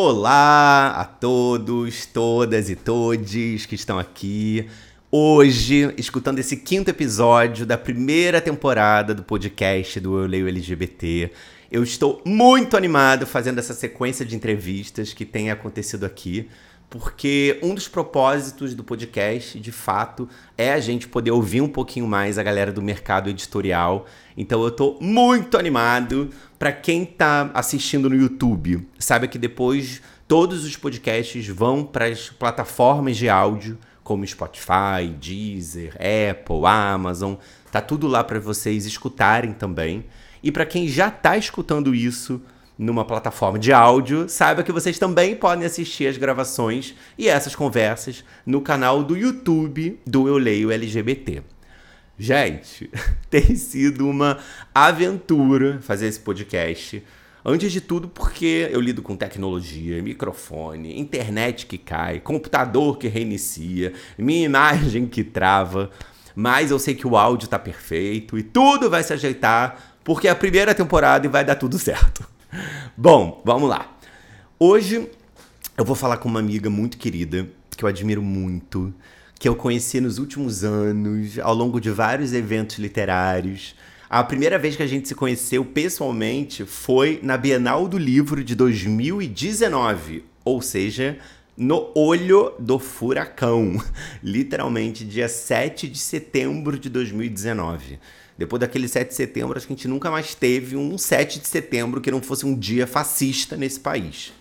Olá a todos, todas e todes que estão aqui hoje escutando esse quinto episódio da primeira temporada do podcast do Eu Leio LGBT. Eu estou muito animado fazendo essa sequência de entrevistas que tem acontecido aqui, porque um dos propósitos do podcast, de fato, é a gente poder ouvir um pouquinho mais a galera do mercado editorial. Então eu estou muito animado para quem está assistindo no YouTube, saiba que depois todos os podcasts vão para as plataformas de áudio, como Spotify, Deezer, Apple, Amazon. Tá tudo lá para vocês escutarem também. E para quem já está escutando isso numa plataforma de áudio, saiba que vocês também podem assistir as gravações e essas conversas no canal do YouTube do Eu Leio LGBT. Gente, tem sido uma aventura fazer esse podcast. Antes de tudo, porque eu lido com tecnologia, microfone, internet que cai, computador que reinicia, minha imagem que trava. Mas eu sei que o áudio está perfeito e tudo vai se ajeitar, porque é a primeira temporada e vai dar tudo certo. Bom, vamos lá. Hoje eu vou falar com uma amiga muito querida, que eu admiro muito, que eu conheci nos últimos anos, ao longo de vários eventos literários. A primeira vez que a gente se conheceu pessoalmente foi na Bienal do Livro de 2019, ou seja, no olho do furacão, literalmente dia 7 de setembro de 2019. Depois daquele 7 de setembro, acho que a gente nunca mais teve um 7 de setembro que não fosse um dia fascista nesse país.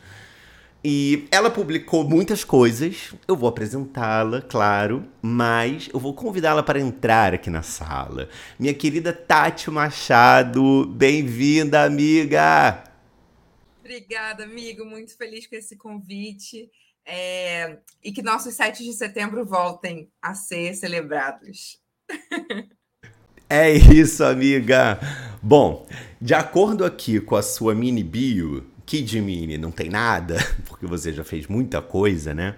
E ela publicou muitas coisas. Eu vou apresentá-la, claro, mas eu vou convidá-la para entrar aqui na sala. Minha querida Tati Machado, bem-vinda, amiga! Obrigada, amigo. Muito feliz com esse convite. É... E que nossos 7 de setembro voltem a ser celebrados. É isso, amiga! Bom, de acordo aqui com a sua mini bio, Kid Mini não tem nada, porque você já fez muita coisa, né?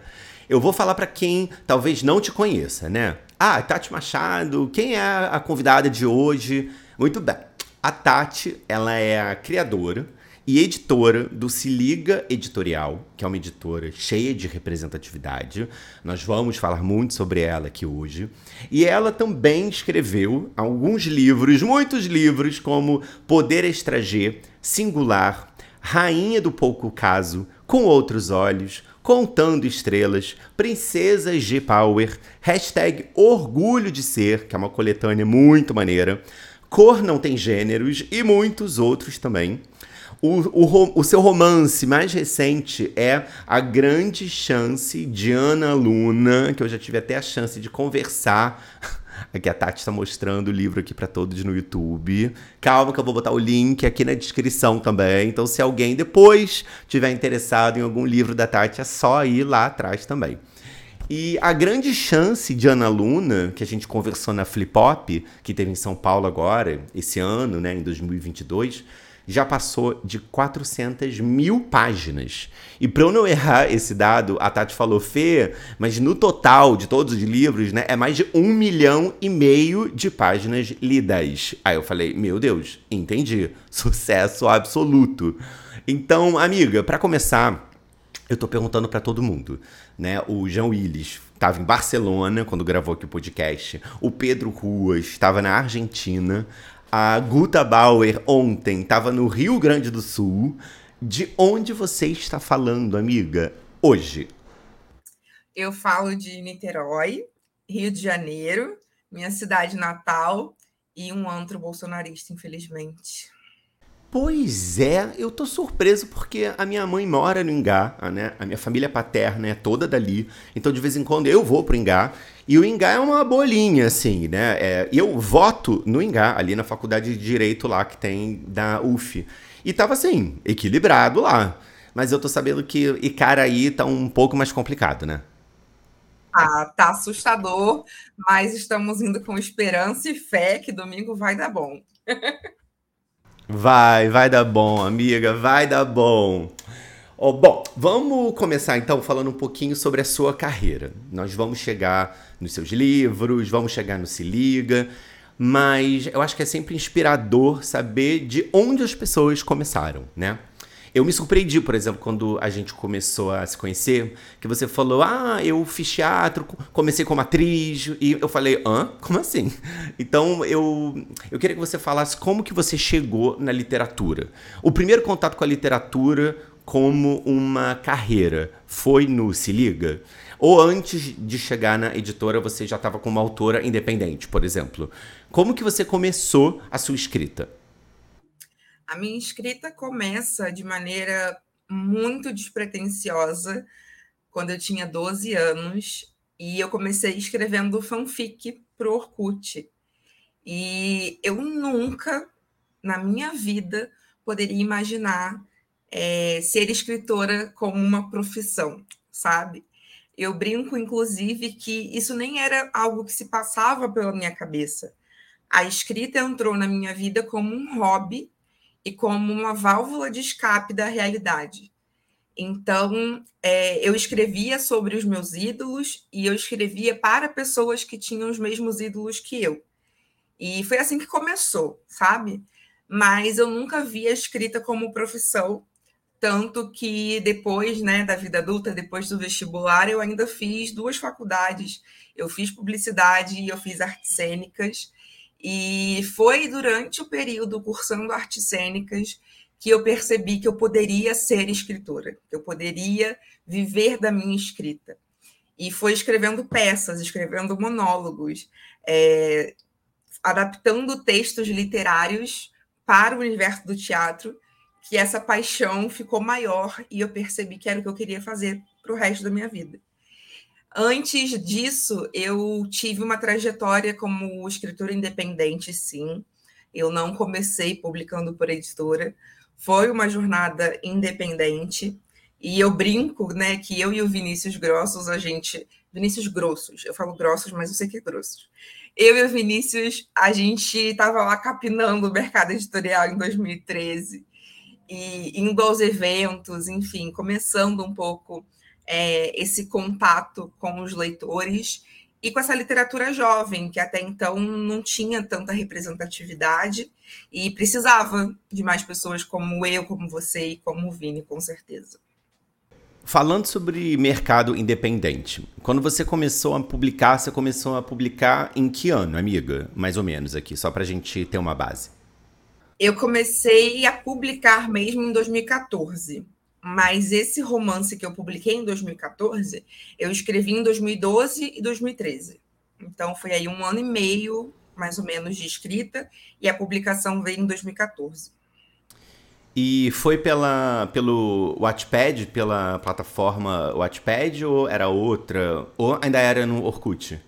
Eu vou falar para quem talvez não te conheça, né? Ah, Tati Machado, quem é a convidada de hoje? Muito bem. A Tati, ela é a criadora e editora do Se Liga Editorial, que é uma editora cheia de representatividade. Nós vamos falar muito sobre ela aqui hoje. E ela também escreveu alguns livros, muitos livros, como Poder Extrager, Singular, rainha do pouco caso, com outros olhos, contando estrelas, princesas de power, hashtag orgulho de ser, que é uma coletânea muito maneira, cor não tem gêneros e muitos outros também. O, o, o, seu romance mais recente é A Grande Chance de Ana Luna, que eu já tive até a chance de conversar Aqui a Tati está mostrando o livro aqui para todos no YouTube. Calma que eu vou botar o link aqui na descrição também. Então, se alguém depois tiver interessado em algum livro da Tati, é só ir lá atrás também. E a grande chance de Ana Luna, que a gente conversou na Flip Hop, que teve em São Paulo agora, esse ano, né, em 2022, já passou de 400 mil páginas. E para eu não errar esse dado, a Tati falou, Fê, mas no total de todos os livros, né, é mais de um milhão e meio de páginas lidas. Aí eu falei, meu Deus, entendi. Sucesso absoluto. Então, amiga, para começar, eu tô perguntando para todo mundo, né? O João Willis estava em Barcelona quando gravou aqui o podcast. O Pedro Ruas estava na Argentina. A Guta Bauer ontem estava no Rio Grande do Sul. De onde você está falando, amiga, hoje? Eu falo de Niterói, Rio de Janeiro, minha cidade natal e um antro bolsonarista, infelizmente. Pois é, eu tô surpreso porque a minha mãe mora no Ingá, né? A minha família paterna é toda dali. Então, de vez em quando, eu vou pro Ingá. E o Ingá é uma bolinha, assim, né? É, eu voto no Ingá, ali na faculdade de Direito lá que tem da UF. E tava assim, equilibrado lá. Mas eu tô sabendo que Icaraí tá um pouco mais complicado, né? Ah, tá assustador, mas estamos indo com esperança e fé que domingo vai dar bom. Vai, vai dar bom, amiga, vai dar bom. Oh, bom, vamos começar então falando um pouquinho sobre a sua carreira. Nós vamos chegar nos seus livros, vamos chegar no Se Liga, mas eu acho que é sempre inspirador saber de onde as pessoas começaram, né? Eu me surpreendi, por exemplo, quando a gente começou a se conhecer, que você falou: Ah, eu fiz teatro, comecei como atriz, e eu falei: Hã? Como assim? Então eu, eu queria que você falasse como que você chegou na literatura. O primeiro contato com a literatura como uma carreira foi no Se Liga? Ou antes de chegar na editora você já estava como autora independente, por exemplo? Como que você começou a sua escrita? A minha escrita começa de maneira muito despretensiosa quando eu tinha 12 anos e eu comecei escrevendo fanfic para o Orkut. E eu nunca, na minha vida, poderia imaginar é, ser escritora como uma profissão, sabe? Eu brinco, inclusive, que isso nem era algo que se passava pela minha cabeça. A escrita entrou na minha vida como um hobby e como uma válvula de escape da realidade. Então, é, eu escrevia sobre os meus ídolos e eu escrevia para pessoas que tinham os mesmos ídolos que eu. E foi assim que começou, sabe? Mas eu nunca vi a escrita como profissão, tanto que depois né, da vida adulta, depois do vestibular, eu ainda fiz duas faculdades. Eu fiz publicidade e eu fiz artes cênicas. E foi durante o período cursando artes cênicas que eu percebi que eu poderia ser escritora, que eu poderia viver da minha escrita. E foi escrevendo peças, escrevendo monólogos, é, adaptando textos literários para o universo do teatro, que essa paixão ficou maior e eu percebi que era o que eu queria fazer para o resto da minha vida. Antes disso, eu tive uma trajetória como escritora independente, sim. Eu não comecei publicando por editora. Foi uma jornada independente. E eu brinco, né, que eu e o Vinícius Grossos, a gente. Vinícius Grossos, eu falo grossos, mas eu sei que é grossos. Eu e o Vinícius, a gente estava lá capinando o mercado editorial em 2013 e indo aos eventos, enfim, começando um pouco é, esse contato com os leitores e com essa literatura jovem, que até então não tinha tanta representatividade e precisava de mais pessoas como eu, como você e como o Vini, com certeza. Falando sobre mercado independente, quando você começou a publicar, você começou a publicar em que ano, amiga? Mais ou menos aqui, só para a gente ter uma base. Eu comecei a publicar mesmo em 2014. Mas esse romance que eu publiquei em 2014, eu escrevi em 2012 e 2013. Então foi aí um ano e meio, mais ou menos, de escrita, e a publicação veio em 2014. E foi pela, pelo Wattpad, pela plataforma Wattpad, ou era outra? Ou ainda era no Orkut?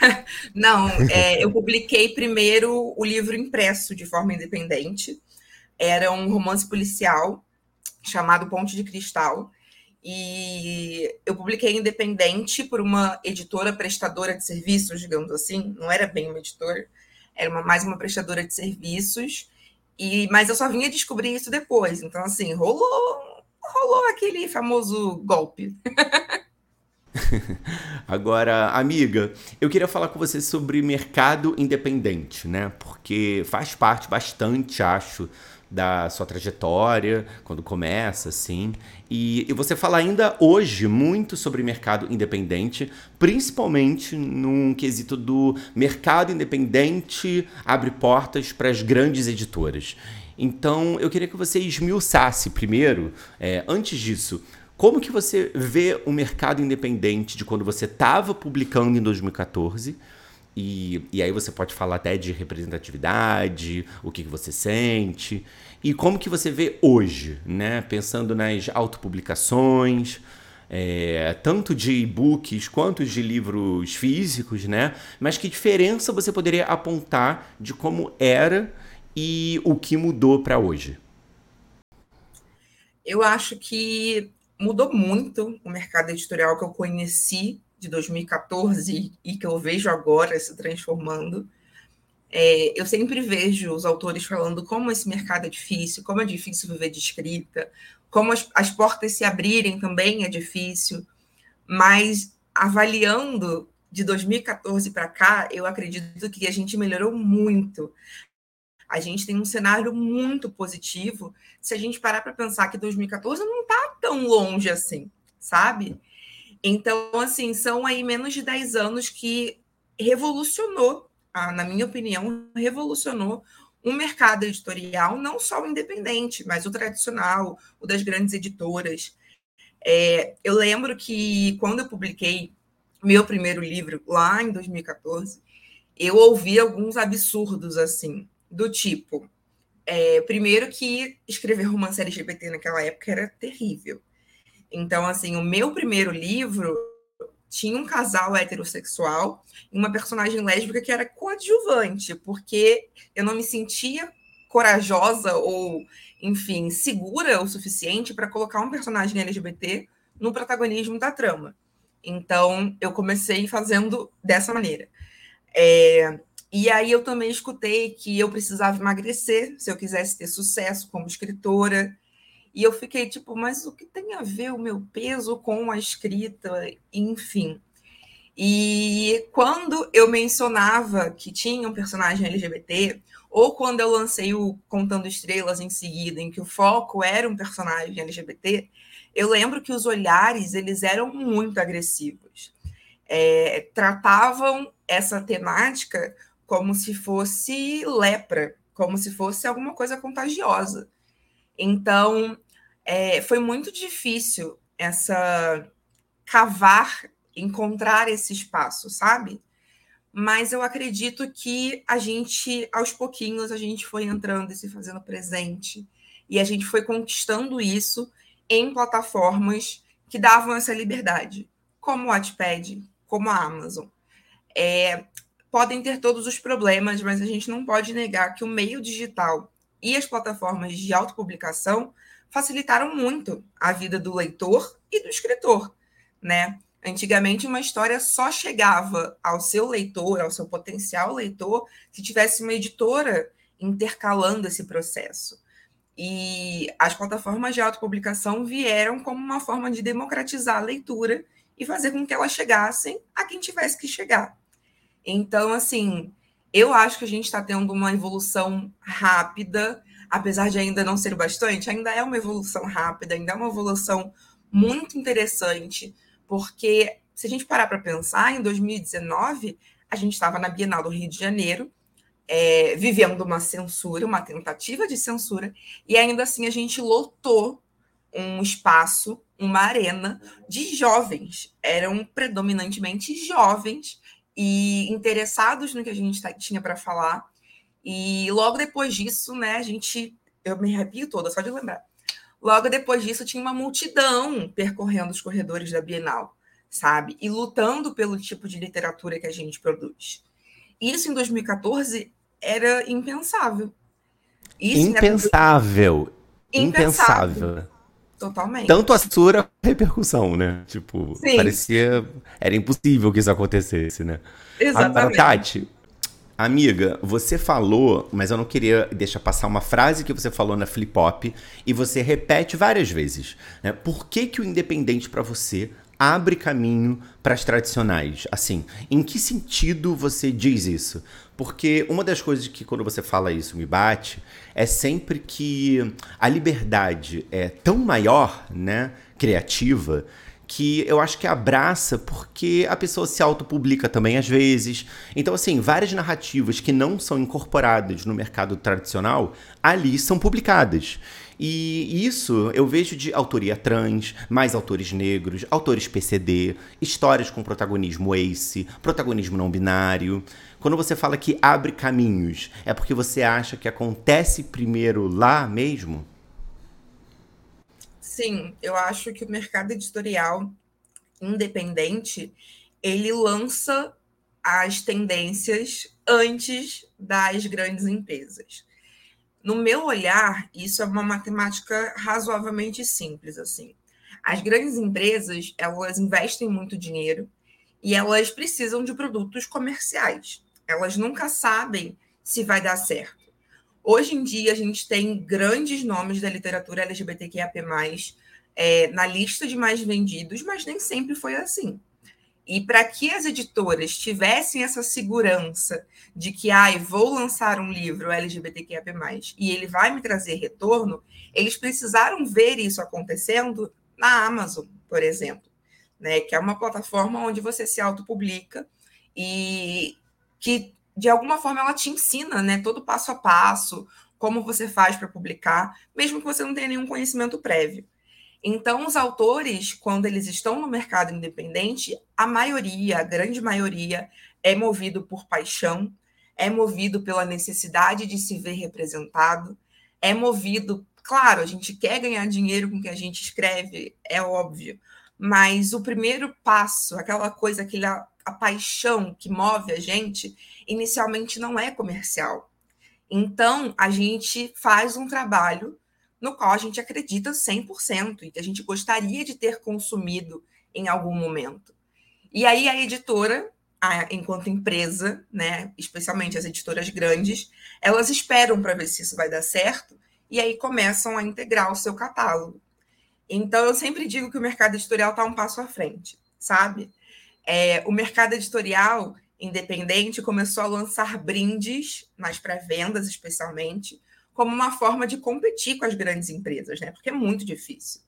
Não, é, eu publiquei primeiro o livro impresso de forma independente. Era um romance policial chamado Ponte de Cristal. E eu publiquei independente por uma editora prestadora de serviços, digamos assim. Não era bem uma editora, era uma, mais uma prestadora de serviços. E, mas eu só vinha descobrir isso depois. Então, assim, rolou, rolou aquele famoso golpe. Agora, amiga, eu queria falar com você sobre mercado independente, né? Porque faz parte bastante, acho, da sua trajetória, quando começa, assim. E, e, você fala ainda hoje muito sobre mercado independente, principalmente num quesito do mercado independente abre portas para as grandes editoras. Então, eu queria que você esmiuçasse primeiro, é, antes disso, como que você vê o mercado independente de quando você estava publicando em 2014 E, e aí você pode falar até de representatividade, o que, que você sente. E como que você vê hoje, né? Pensando nas autopublicações, é, tanto de e-books quanto de livros físicos, né? Mas que diferença você poderia apontar de como era e o que mudou para hoje? Eu acho que mudou muito o mercado editorial que eu conheci de 2014 e que eu vejo agora se transformando. É, eu sempre vejo os autores falando como esse mercado é difícil, como é difícil viver de escrita, como as, as portas se abrirem também é difícil, mas avaliando de 2014 para cá, eu acredito que a gente melhorou muito. A gente tem um cenário muito positivo se a gente parar para pensar que 2014 não está tão longe assim, sabe? Então, assim, são aí menos de 10 anos que revolucionou, ah, na minha opinião, revolucionou o mercado editorial, não só o independente, mas o tradicional, o das grandes editoras. É, eu lembro que quando eu publiquei meu primeiro livro, lá em 2014, eu ouvi alguns absurdos assim, do tipo. É, primeiro que escrever romance LGBT naquela época era terrível. Então, assim, o meu primeiro livro tinha um casal heterossexual e uma personagem lésbica que era coadjuvante, porque eu não me sentia corajosa ou, enfim, segura o suficiente para colocar um personagem LGBT no protagonismo da trama. Então, eu comecei fazendo dessa maneira. É, e aí eu também escutei que eu precisava emagrecer se eu quisesse ter sucesso como escritora. E eu fiquei tipo, mas o que tem a ver o meu peso com a escrita? Enfim. E quando eu mencionava que tinha um personagem LGBT, ou quando eu lancei o Contando Estrelas em seguida, em que o foco era um personagem LGBT, eu lembro que os olhares eles eram muito agressivos. É, tratavam essa temática como se fosse lepra, como se fosse alguma coisa contagiosa. Então, é, foi muito difícil essa cavar, encontrar esse espaço, sabe? Mas eu acredito que a gente, aos pouquinhos, a gente foi entrando e se fazendo presente. E a gente foi conquistando isso em plataformas que davam essa liberdade, como o Wattpad, como a Amazon. É, podem ter todos os problemas, mas a gente não pode negar que o meio digital e as plataformas de autopublicação facilitaram muito a vida do leitor e do escritor, né? Antigamente, uma história só chegava ao seu leitor, ao seu potencial leitor, se tivesse uma editora intercalando esse processo. E as plataformas de autopublicação vieram como uma forma de democratizar a leitura e fazer com que elas chegassem a quem tivesse que chegar. Então, assim, eu acho que a gente está tendo uma evolução rápida, apesar de ainda não ser bastante, ainda é uma evolução rápida, ainda é uma evolução muito interessante, porque se a gente parar para pensar, em 2019, a gente estava na Bienal do Rio de Janeiro, é, vivendo uma censura, uma tentativa de censura, e ainda assim a gente lotou um espaço, uma arena de jovens. Eram predominantemente jovens e interessados no que a gente tinha para falar. E logo depois disso, né, a gente, eu me arrepio toda só de lembrar. Logo depois disso, tinha uma multidão percorrendo os corredores da Bienal, sabe? E lutando pelo tipo de literatura que a gente produz. Isso em 2014 era impensável. Isso impensável. Impensável. impensável. Totalmente. Tanto a censura a repercussão, né? Tipo, Sim. parecia. Era impossível que isso acontecesse, né? Exatamente. Agora, Tati, amiga, você falou, mas eu não queria deixar passar uma frase que você falou na Flip Hop e você repete várias vezes. Né? Por que, que o independente para você abre caminho para as tradicionais? Assim, em que sentido você diz isso? Porque uma das coisas que quando você fala isso me bate é sempre que a liberdade é tão maior, né, criativa, que eu acho que abraça porque a pessoa se autopublica também às vezes. Então, assim, várias narrativas que não são incorporadas no mercado tradicional ali são publicadas. E isso eu vejo de autoria trans, mais autores negros, autores PCD, histórias com protagonismo ace, protagonismo não binário. Quando você fala que abre caminhos, é porque você acha que acontece primeiro lá mesmo? Sim, eu acho que o mercado editorial independente, ele lança as tendências antes das grandes empresas. No meu olhar, isso é uma matemática razoavelmente simples assim. As grandes empresas, elas investem muito dinheiro e elas precisam de produtos comerciais. Elas nunca sabem se vai dar certo. Hoje em dia, a gente tem grandes nomes da literatura LGBTQIAP+, é, na lista de mais vendidos, mas nem sempre foi assim. E para que as editoras tivessem essa segurança de que, ai, vou lançar um livro LGBTQIA+, e ele vai me trazer retorno, eles precisaram ver isso acontecendo na Amazon, por exemplo, né, que é uma plataforma onde você se autopublica e que, de alguma forma, ela te ensina né, todo passo a passo, como você faz para publicar, mesmo que você não tenha nenhum conhecimento prévio. Então, os autores, quando eles estão no mercado independente, a maioria, a grande maioria, é movido por paixão, é movido pela necessidade de se ver representado, é movido, claro, a gente quer ganhar dinheiro com o que a gente escreve, é óbvio, mas o primeiro passo, aquela coisa, aquela a paixão que move a gente, inicialmente não é comercial. Então, a gente faz um trabalho no qual a gente acredita 100% e que a gente gostaria de ter consumido em algum momento. E aí a editora, a, enquanto empresa, né, especialmente as editoras grandes, elas esperam para ver se isso vai dar certo e aí começam a integrar o seu catálogo. Então eu sempre digo que o mercado editorial está um passo à frente, sabe? É, o mercado editorial independente começou a lançar brindes nas pré-vendas, especialmente, como uma forma de competir com as grandes empresas, né? Porque é muito difícil.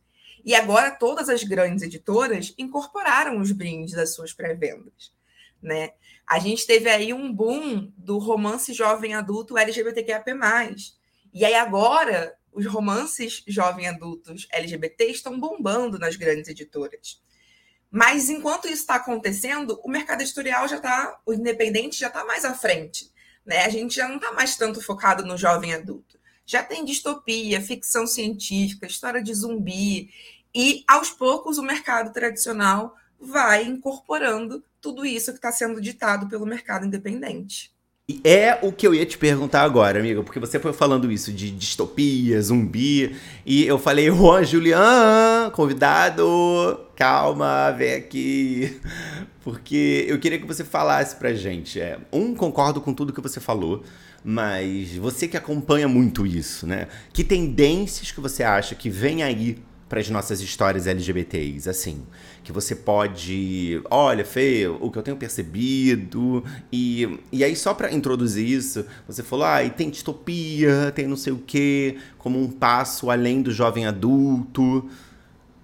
E agora todas as grandes editoras incorporaram os brindes das suas pré-vendas, né? A gente teve aí um boom do romance jovem adulto LGBTQIA+. E aí agora os romances jovem adultos LGBT estão bombando nas grandes editoras. Mas enquanto isso está acontecendo, o mercado editorial já está, o independente já está mais à frente. Né? A gente já não está mais tanto focado no jovem adulto já tem distopia, ficção científica, história de zumbi, e aos poucos o mercado tradicional vai incorporando tudo isso que está sendo ditado pelo mercado independente. É o que eu ia te perguntar agora, amiga, porque você foi falando isso de distopia, zumbi, e eu falei, Juan Julian, convidado, calma, vem aqui. Porque eu queria que você falasse pra gente. É, um, concordo com tudo que você falou, mas você que acompanha muito isso, né? Que tendências que você acha que vem aí para as nossas histórias LGBTs, assim, que você pode, olha, Fê, o que eu tenho percebido, e, e aí só para introduzir isso, você falou, ah, e tem distopia, tem não sei o quê, como um passo além do jovem adulto.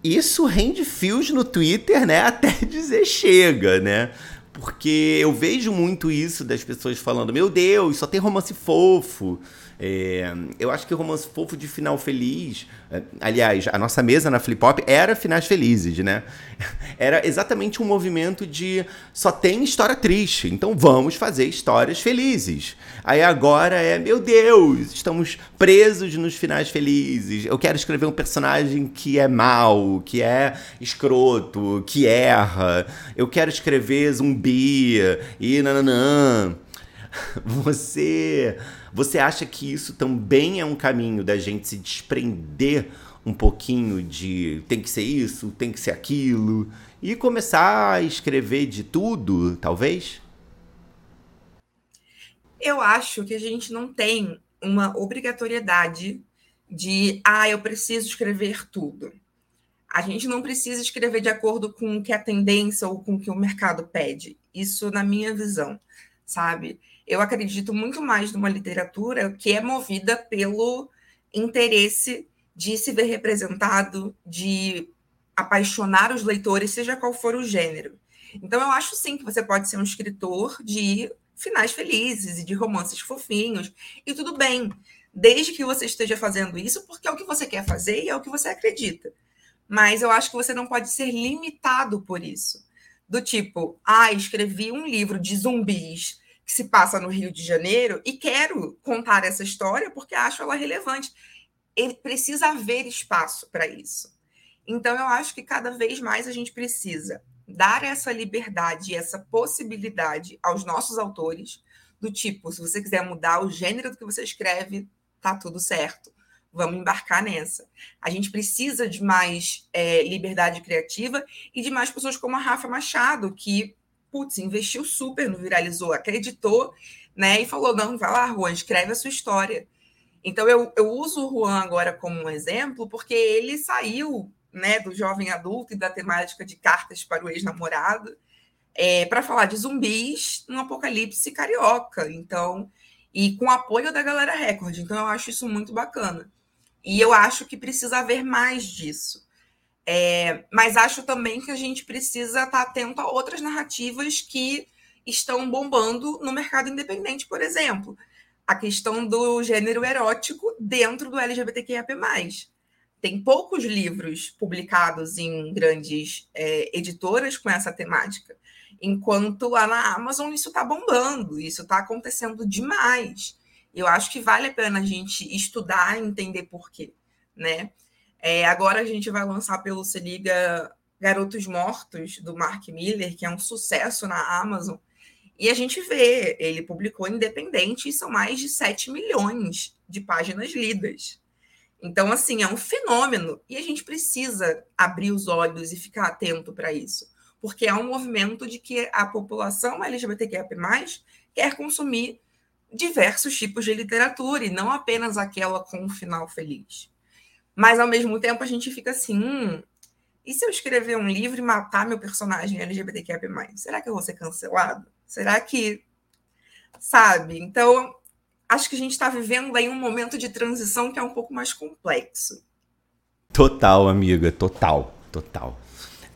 Isso rende fios no Twitter, né, até dizer chega, né? Porque eu vejo muito isso das pessoas falando: Meu Deus, só tem romance fofo. É, eu acho que romance fofo de final feliz. É, aliás, a nossa mesa na Flip Hop era finais felizes, né? Era exatamente um movimento de só tem história triste, então vamos fazer histórias felizes. Aí agora é, meu Deus, estamos presos nos finais felizes. Eu quero escrever um personagem que é mal, que é escroto, que erra. Eu quero escrever zumbi e nananã. Você você acha que isso também é um caminho da gente se desprender um pouquinho de tem que ser isso, tem que ser aquilo e começar a escrever de tudo, talvez? Eu acho que a gente não tem uma obrigatoriedade de, ah, eu preciso escrever tudo. A gente não precisa escrever de acordo com o que a tendência ou com o que o mercado pede. Isso na minha visão, sabe? Eu acredito muito mais numa literatura que é movida pelo interesse de se ver representado, de apaixonar os leitores, seja qual for o gênero. Então, eu acho sim que você pode ser um escritor de finais felizes e de romances fofinhos, e tudo bem, desde que você esteja fazendo isso porque é o que você quer fazer e é o que você acredita. Mas eu acho que você não pode ser limitado por isso. Do tipo, ah, escrevi um livro de zumbis que se passa no Rio de Janeiro e quero contar essa história porque acho ela relevante. Ele precisa haver espaço para isso. Então, eu acho que cada vez mais a gente precisa dar essa liberdade, essa possibilidade aos nossos autores, do tipo, se você quiser mudar o gênero do que você escreve, tá tudo certo. Vamos embarcar nessa. A gente precisa de mais é, liberdade criativa e de mais pessoas como a Rafa Machado, que, putz, investiu super no Viralizou, acreditou, né? E falou: não, vai lá, Juan, escreve a sua história. Então, eu, eu uso o Juan agora como um exemplo, porque ele saiu né, do jovem adulto e da temática de cartas para o ex-namorado, é, para falar de zumbis no apocalipse carioca. Então, e com apoio da galera Record. Então, eu acho isso muito bacana. E eu acho que precisa haver mais disso. É, mas acho também que a gente precisa estar atento a outras narrativas que estão bombando no mercado independente, por exemplo. A questão do gênero erótico dentro do LGBTQIAP+. Tem poucos livros publicados em grandes é, editoras com essa temática, enquanto lá na Amazon isso está bombando, isso está acontecendo demais. Eu acho que vale a pena a gente estudar e entender por quê, né? É, agora a gente vai lançar pelo Se Liga Garotos Mortos, do Mark Miller, que é um sucesso na Amazon. E a gente vê, ele publicou independente e são mais de 7 milhões de páginas lidas. Então, assim, é um fenômeno e a gente precisa abrir os olhos e ficar atento para isso, porque é um movimento de que a população LGBTQIA+, quer consumir diversos tipos de literatura e não apenas aquela com um final feliz. Mas, ao mesmo tempo, a gente fica assim, hum, e se eu escrever um livro e matar meu personagem LGBTQIA+, será que eu vou ser cancelado? Será que... Sabe? Então, acho que a gente está vivendo aí um momento de transição que é um pouco mais complexo. Total, amiga, total, total.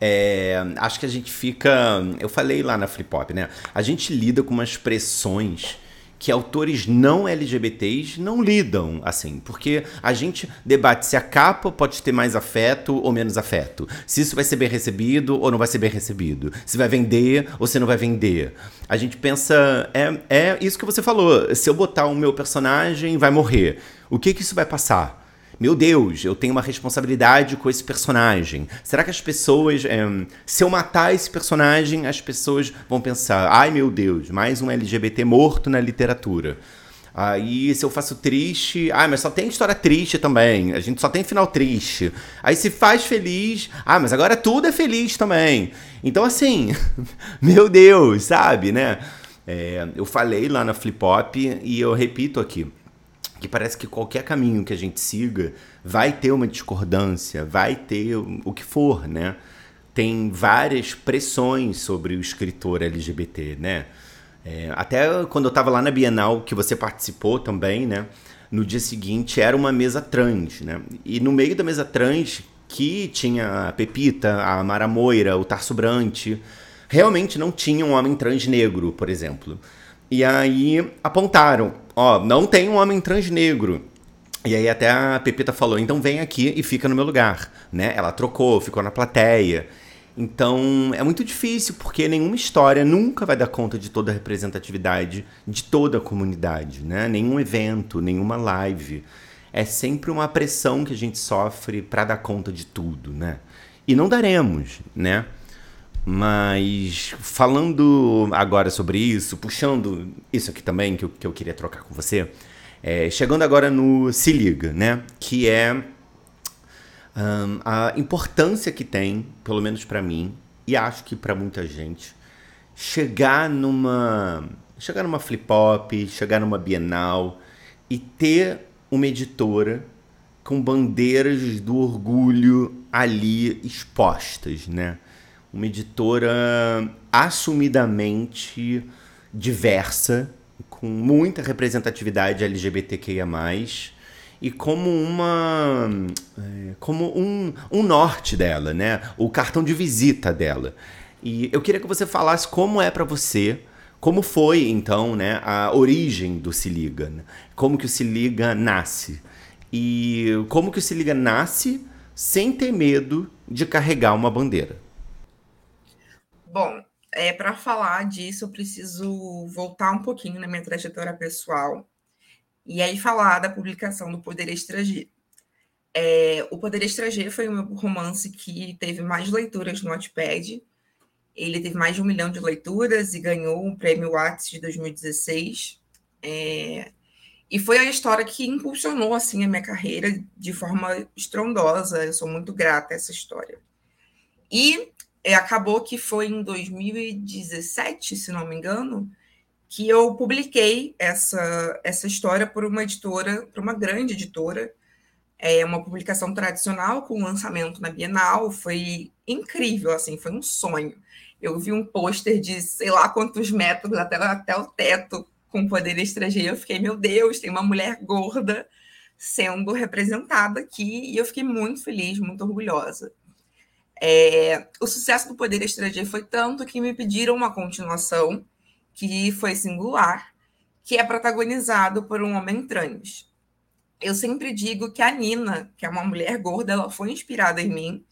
É, acho que a gente fica. Eu falei lá na Flip Hop, né? A gente lida com umas pressões que autores não LGBTs não lidam assim, porque a gente debate se a capa pode ter mais afeto ou menos afeto, se isso vai ser bem recebido ou não vai ser bem recebido, se vai vender ou se não vai vender. A gente pensa, é, é isso que você falou, se eu botar o meu personagem, vai morrer. O que que isso vai passar? Meu Deus, eu tenho uma responsabilidade com esse personagem. Será que as pessoas, é, se eu matar esse personagem, as pessoas vão pensar, ai meu Deus, mais um LGBT morto na literatura. Aí, se eu faço triste, ah, mas só tem história triste também. A gente só tem final triste. Aí, se faz feliz, ah, mas agora tudo é feliz também. Então, assim, meu Deus, sabe, né? É, eu falei lá na Flip Hop e eu repito aqui que parece que qualquer caminho que a gente siga vai ter uma discordância, vai ter o que for, né? Tem várias pressões sobre o escritor LGBT, né? É, até quando eu estava lá na Bienal, que você participou também, né? No dia seguinte era uma mesa trans, né? E no meio da mesa trans, que tinha a Pepita, a Mara Moira, o Tarso Brant, realmente não tinha um homem trans negro, por exemplo. E aí apontaram, ó, não tem um homem trans negro. E aí até a Pepita falou, então vem aqui e fica no meu lugar, né? Ela trocou, ficou na plateia. Então é muito difícil, porque nenhuma história nunca vai dar conta de toda a representatividade de toda a comunidade, né? Nenhum evento, nenhuma live. É sempre uma pressão que a gente sofre para dar conta de tudo, né? E não daremos, né? Mas falando agora sobre isso, puxando isso aqui também que eu, que eu queria trocar com você, é, chegando agora no Se Liga, né? Que é um, a importância que tem, pelo menos para mim, e acho que para muita gente, chegar numa chegar numa flip-hop, chegar numa Bienal e ter uma editora com bandeiras do orgulho ali expostas, né? Uma editora assumidamente diversa, com muita representatividade LGBTQIA+, e como uma é, como um, um norte dela, né? O cartão de visita dela. E eu queria que você falasse como é para você, como foi então, né, a origem do Se Liga, né? como que o Se Liga nasce e como que o Se Liga nasce sem ter medo de carregar uma bandeira. Bom, é, para falar disso, eu preciso voltar um pouquinho na minha trajetória pessoal e aí falar da publicação do Poder Estrangeiro. É, o Poder Estrangeiro foi um romance que teve mais leituras no Wattpad. Ele teve mais de um milhão de leituras e ganhou o prêmio Watts de 2016. É, e foi a história que impulsionou assim a minha carreira de forma estrondosa. Eu sou muito grata a essa história. E é, acabou que foi em 2017, se não me engano, que eu publiquei essa, essa história por uma editora, por uma grande editora, é uma publicação tradicional com lançamento na Bienal, foi incrível, assim, foi um sonho. Eu vi um pôster de sei lá quantos metros até, até o teto com poder estrangeiro, eu fiquei, meu Deus, tem uma mulher gorda sendo representada aqui, e eu fiquei muito feliz, muito orgulhosa. É, o sucesso do Poder Estrangeiro foi tanto que me pediram uma continuação, que foi singular, que é protagonizado por um homem trans. Eu sempre digo que a Nina, que é uma mulher gorda, ela foi inspirada em mim,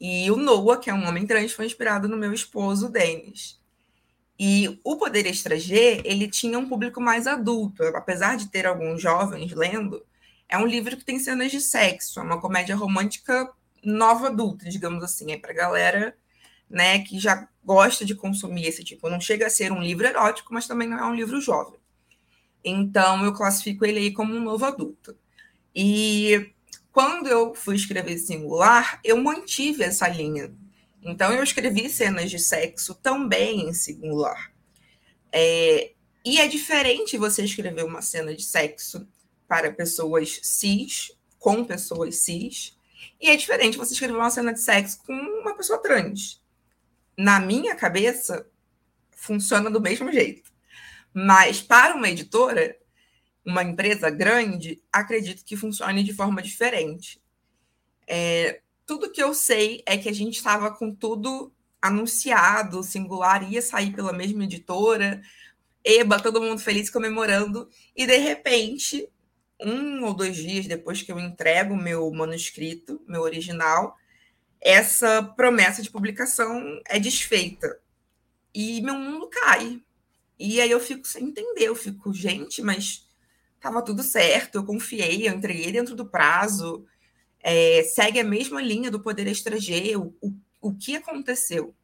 e o Noah, que é um homem trans, foi inspirado no meu esposo, Denis. E o Poder Estrangeiro, ele tinha um público mais adulto, apesar de ter alguns jovens lendo, é um livro que tem cenas de sexo, é uma comédia romântica nova adulta, digamos assim, é para galera, né, que já gosta de consumir esse tipo. Não chega a ser um livro erótico, mas também não é um livro jovem. Então eu classifico ele aí como um novo adulto. E quando eu fui escrever singular, eu mantive essa linha. Então eu escrevi cenas de sexo também em singular. É, e é diferente você escrever uma cena de sexo para pessoas cis, com pessoas cis, e é diferente você escrever uma cena de sexo com uma pessoa trans. Na minha cabeça, funciona do mesmo jeito. Mas para uma editora, uma empresa grande, acredito que funcione de forma diferente. É, tudo que eu sei é que a gente estava com tudo anunciado, singular ia sair pela mesma editora, eba, todo mundo feliz comemorando, e de repente um ou dois dias depois que eu entrego meu manuscrito, meu original, essa promessa de publicação é desfeita. E meu mundo cai. E aí eu fico sem entender, eu fico, gente, mas estava tudo certo, eu confiei, eu entreguei dentro do prazo, é, segue a mesma linha do poder estrangeiro, o, o que aconteceu?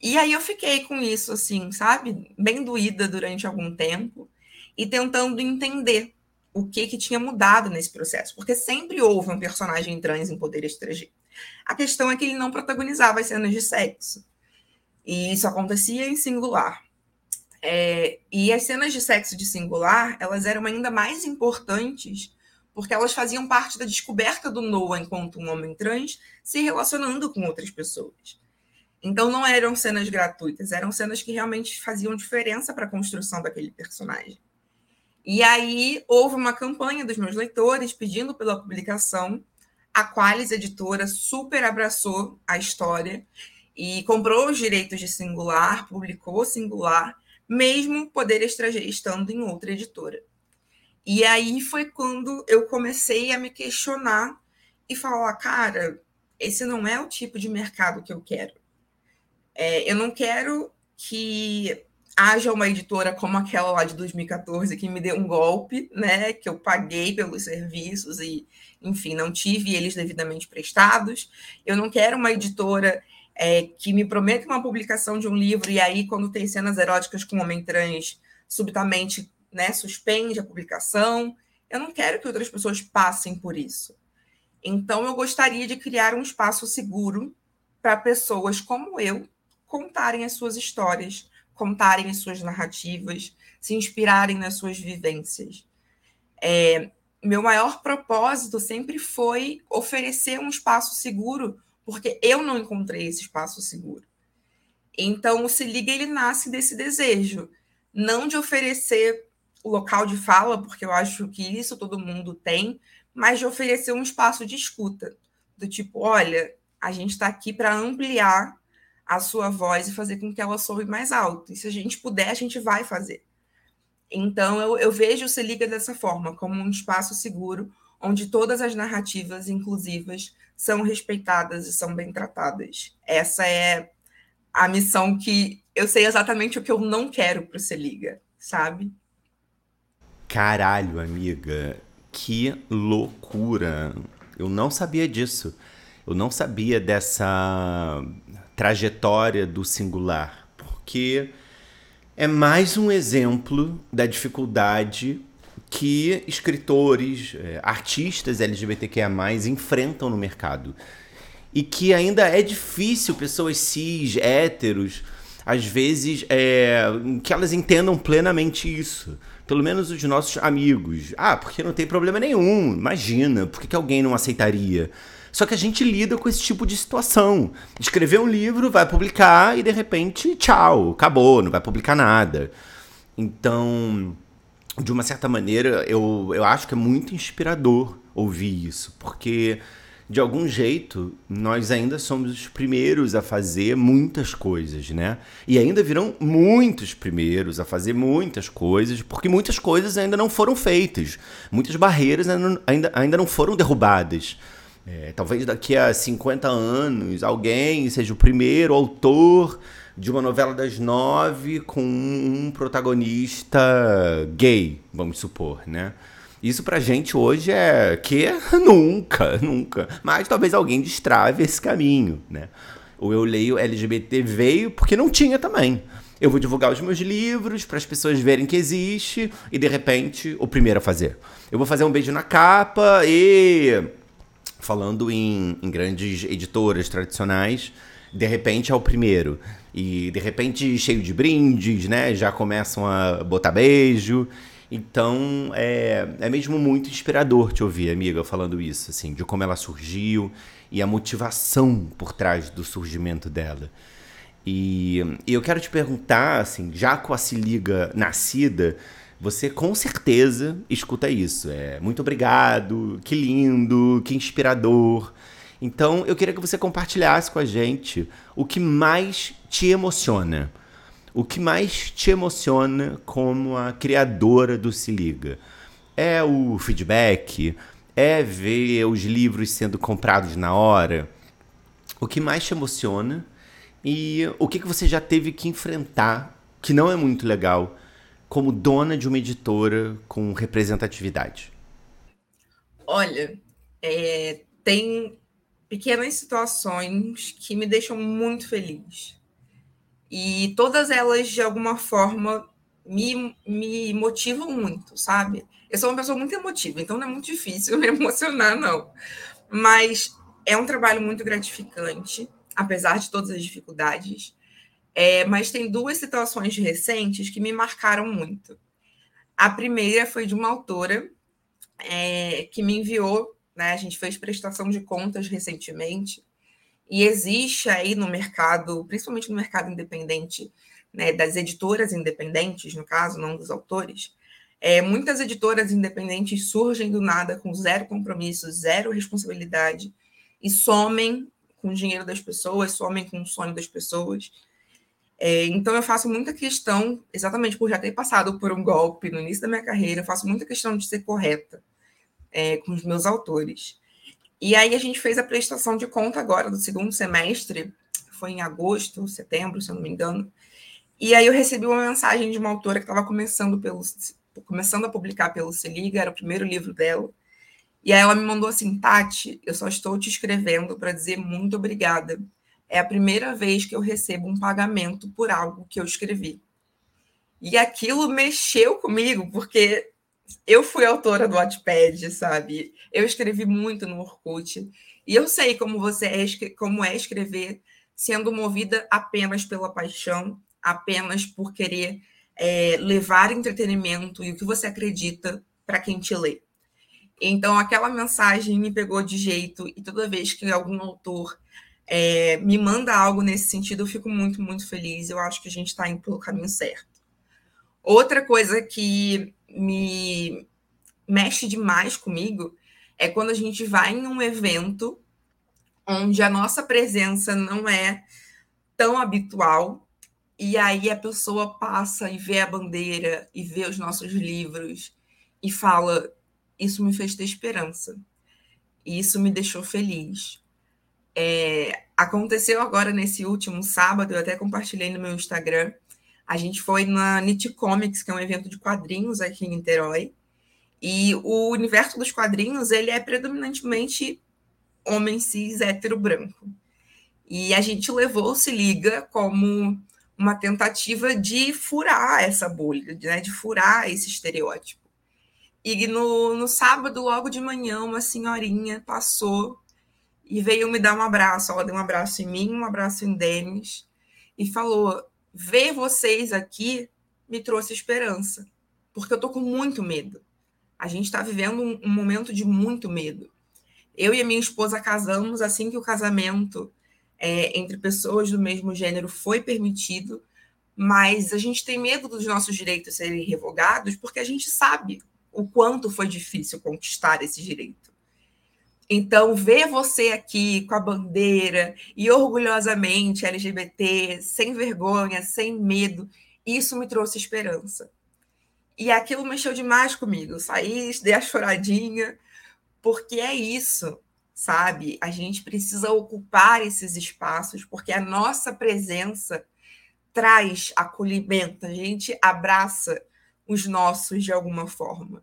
E aí eu fiquei com isso, assim, sabe, bem doída durante algum tempo e tentando entender o que, que tinha mudado nesse processo, porque sempre houve um personagem trans em Poder Estrangeiro. A questão é que ele não protagonizava as cenas de sexo. E isso acontecia em singular. É, e as cenas de sexo de singular, elas eram ainda mais importantes porque elas faziam parte da descoberta do Noah enquanto um homem trans se relacionando com outras pessoas. Então não eram cenas gratuitas, eram cenas que realmente faziam diferença para a construção daquele personagem. E aí houve uma campanha dos meus leitores pedindo pela publicação. A Qualis Editora super abraçou a história e comprou os direitos de singular, publicou singular, mesmo Poder Estrangeiro estando em outra editora. E aí foi quando eu comecei a me questionar e falar, cara, esse não é o tipo de mercado que eu quero. É, eu não quero que haja uma editora como aquela lá de 2014 que me deu um golpe, né? Que eu paguei pelos serviços e, enfim, não tive eles devidamente prestados. Eu não quero uma editora é, que me prometa uma publicação de um livro e aí, quando tem cenas eróticas com homem trans, subitamente né, suspende a publicação. Eu não quero que outras pessoas passem por isso. Então, eu gostaria de criar um espaço seguro para pessoas como eu contarem as suas histórias contarem as suas narrativas, se inspirarem nas suas vivências. É, meu maior propósito sempre foi oferecer um espaço seguro, porque eu não encontrei esse espaço seguro. Então, o Se Liga, ele nasce desse desejo, não de oferecer o local de fala, porque eu acho que isso todo mundo tem, mas de oferecer um espaço de escuta, do tipo, olha, a gente está aqui para ampliar a sua voz e fazer com que ela soe mais alto. E se a gente puder, a gente vai fazer. Então, eu, eu vejo o Se Liga dessa forma, como um espaço seguro, onde todas as narrativas inclusivas são respeitadas e são bem tratadas. Essa é a missão que eu sei exatamente o que eu não quero para o Se Liga, sabe? Caralho, amiga, que loucura! Eu não sabia disso. Eu não sabia dessa trajetória do singular, porque é mais um exemplo da dificuldade que escritores, é, artistas LGBTQIA+, enfrentam no mercado. E que ainda é difícil pessoas cis, héteros, às vezes, é, que elas entendam plenamente isso. Pelo menos os nossos amigos. Ah, porque não tem problema nenhum. Imagina, por que, que alguém não aceitaria? Só que a gente lida com esse tipo de situação. Escrever um livro, vai publicar e de repente, tchau, acabou, não vai publicar nada. Então, de uma certa maneira, eu, eu acho que é muito inspirador ouvir isso, porque de algum jeito, nós ainda somos os primeiros a fazer muitas coisas, né? E ainda virão muitos primeiros a fazer muitas coisas, porque muitas coisas ainda não foram feitas, muitas barreiras ainda, ainda, ainda não foram derrubadas. É, talvez daqui a 50 anos alguém seja o primeiro autor de uma novela das nove com um protagonista gay, vamos supor, né? Isso pra gente hoje é que nunca, nunca. Mas talvez alguém destrave esse caminho, né? O Eu Leio LGBT veio porque não tinha também. Eu vou divulgar os meus livros para as pessoas verem que existe e de repente o primeiro a fazer. Eu vou fazer um beijo na capa e falando em, em grandes editoras tradicionais, de repente é o primeiro. E de repente cheio de brindes, né? Já começam a botar beijo. Então, é, é mesmo muito inspirador te ouvir, amiga, falando isso, assim, de como ela surgiu e a motivação por trás do surgimento dela. E, e eu quero te perguntar, assim, já com a Se Liga nascida, você com certeza escuta isso. É muito obrigado, que lindo, que inspirador. Então, eu queria que você compartilhasse com a gente o que mais te emociona o que mais te emociona como a criadora do Se Liga? É o feedback? É ver os livros sendo comprados na hora? O que mais te emociona? E o que, que você já teve que enfrentar, que não é muito legal, como dona de uma editora com representatividade? Olha, é, tem pequenas situações que me deixam muito feliz. E todas elas, de alguma forma, me, me motivam muito, sabe? Eu sou uma pessoa muito emotiva, então não é muito difícil me emocionar, não. Mas é um trabalho muito gratificante, apesar de todas as dificuldades. É, mas tem duas situações recentes que me marcaram muito. A primeira foi de uma autora é, que me enviou, né? A gente fez prestação de contas recentemente, e existe aí no mercado, principalmente no mercado independente, né, das editoras independentes, no caso, não dos autores, é, muitas editoras independentes surgem do nada com zero compromisso, zero responsabilidade e somem com o dinheiro das pessoas, somem com o sonho das pessoas. É, então, eu faço muita questão, exatamente por já ter passado por um golpe no início da minha carreira, eu faço muita questão de ser correta é, com os meus autores. E aí a gente fez a prestação de conta agora do segundo semestre, foi em agosto, setembro, se eu não me engano. E aí eu recebi uma mensagem de uma autora que estava começando pelo começando a publicar pelo Se Liga, era o primeiro livro dela. E aí ela me mandou assim, Tati, eu só estou te escrevendo para dizer muito obrigada. É a primeira vez que eu recebo um pagamento por algo que eu escrevi. E aquilo mexeu comigo, porque eu fui autora do Wattpad, sabe? Eu escrevi muito no Orkut. E eu sei como você é, como é escrever sendo movida apenas pela paixão, apenas por querer é, levar entretenimento e o que você acredita para quem te lê. Então, aquela mensagem me pegou de jeito, e toda vez que algum autor é, me manda algo nesse sentido, eu fico muito, muito feliz. Eu acho que a gente está indo pelo caminho certo. Outra coisa que me mexe demais comigo é quando a gente vai em um evento onde a nossa presença não é tão habitual, e aí a pessoa passa e vê a bandeira e vê os nossos livros e fala: Isso me fez ter esperança, isso me deixou feliz. É, aconteceu agora nesse último sábado, eu até compartilhei no meu Instagram. A gente foi na Nit Comics, que é um evento de quadrinhos aqui em Niterói. E o universo dos quadrinhos ele é predominantemente homem cis hétero branco. E a gente levou Se Liga como uma tentativa de furar essa bolha, né, de furar esse estereótipo. E no, no sábado, logo de manhã, uma senhorinha passou e veio me dar um abraço. Ela deu um abraço em mim, um abraço em Denis, e falou: Ver vocês aqui me trouxe esperança, porque eu tô com muito medo. A gente está vivendo um, um momento de muito medo. Eu e a minha esposa casamos assim que o casamento é, entre pessoas do mesmo gênero foi permitido, mas a gente tem medo dos nossos direitos serem revogados porque a gente sabe o quanto foi difícil conquistar esse direito. Então, ver você aqui com a bandeira e orgulhosamente LGBT, sem vergonha, sem medo, isso me trouxe esperança. E aquilo mexeu demais comigo. Eu saí, dei a choradinha, porque é isso, sabe? A gente precisa ocupar esses espaços, porque a nossa presença traz acolhimento, a gente abraça os nossos de alguma forma.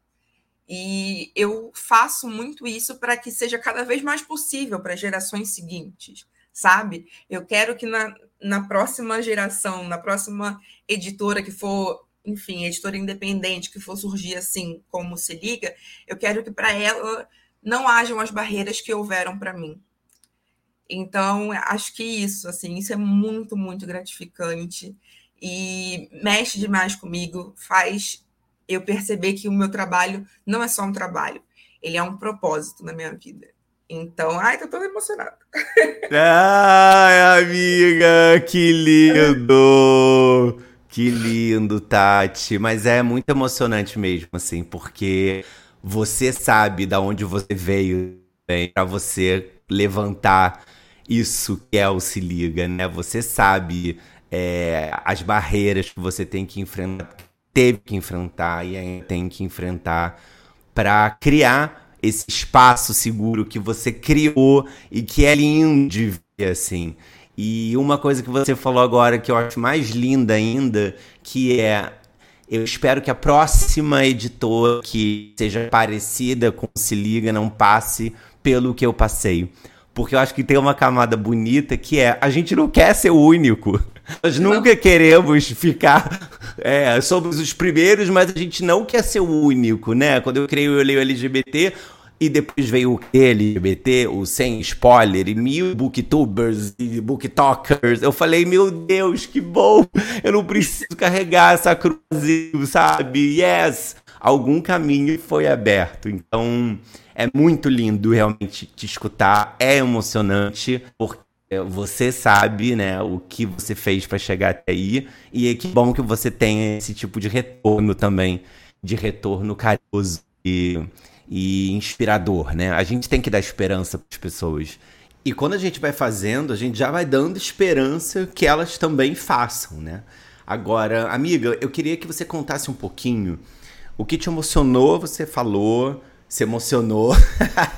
E eu faço muito isso para que seja cada vez mais possível para gerações seguintes, sabe? Eu quero que na, na próxima geração, na próxima editora que for, enfim, editora independente que for surgir assim, como se liga, eu quero que para ela não hajam as barreiras que houveram para mim. Então, acho que isso, assim, isso é muito, muito gratificante e mexe demais comigo, faz eu perceber que o meu trabalho não é só um trabalho, ele é um propósito na minha vida. Então, ai, tô toda emocionada. Ai, amiga, que lindo! Que lindo, Tati. Mas é muito emocionante mesmo, assim, porque você sabe da onde você veio para você levantar isso que é o Se Liga, né? Você sabe é, as barreiras que você tem que enfrentar teve que enfrentar e ainda tem que enfrentar para criar esse espaço seguro que você criou e que é lindo de ver assim. E uma coisa que você falou agora que eu acho mais linda ainda, que é eu espero que a próxima editora que seja parecida com Se Liga não passe pelo que eu passei. Porque eu acho que tem uma camada bonita que é a gente não quer ser o único. Nós nunca queremos ficar. É, somos os primeiros, mas a gente não quer ser o único, né? Quando eu criei Eu Leio LGBT, e depois veio o LGBT, o sem spoiler, e mil booktubers e booktalkers. Eu falei, meu Deus, que bom! Eu não preciso carregar essa cruzinho, sabe? Yes! Algum caminho foi aberto. Então, é muito lindo realmente te escutar. É emocionante, porque você sabe, né, o que você fez para chegar até aí. E é que bom que você tenha esse tipo de retorno também, de retorno carinhoso e, e inspirador, né? A gente tem que dar esperança para as pessoas. E quando a gente vai fazendo, a gente já vai dando esperança que elas também façam, né? Agora, amiga, eu queria que você contasse um pouquinho o que te emocionou, você falou, se emocionou,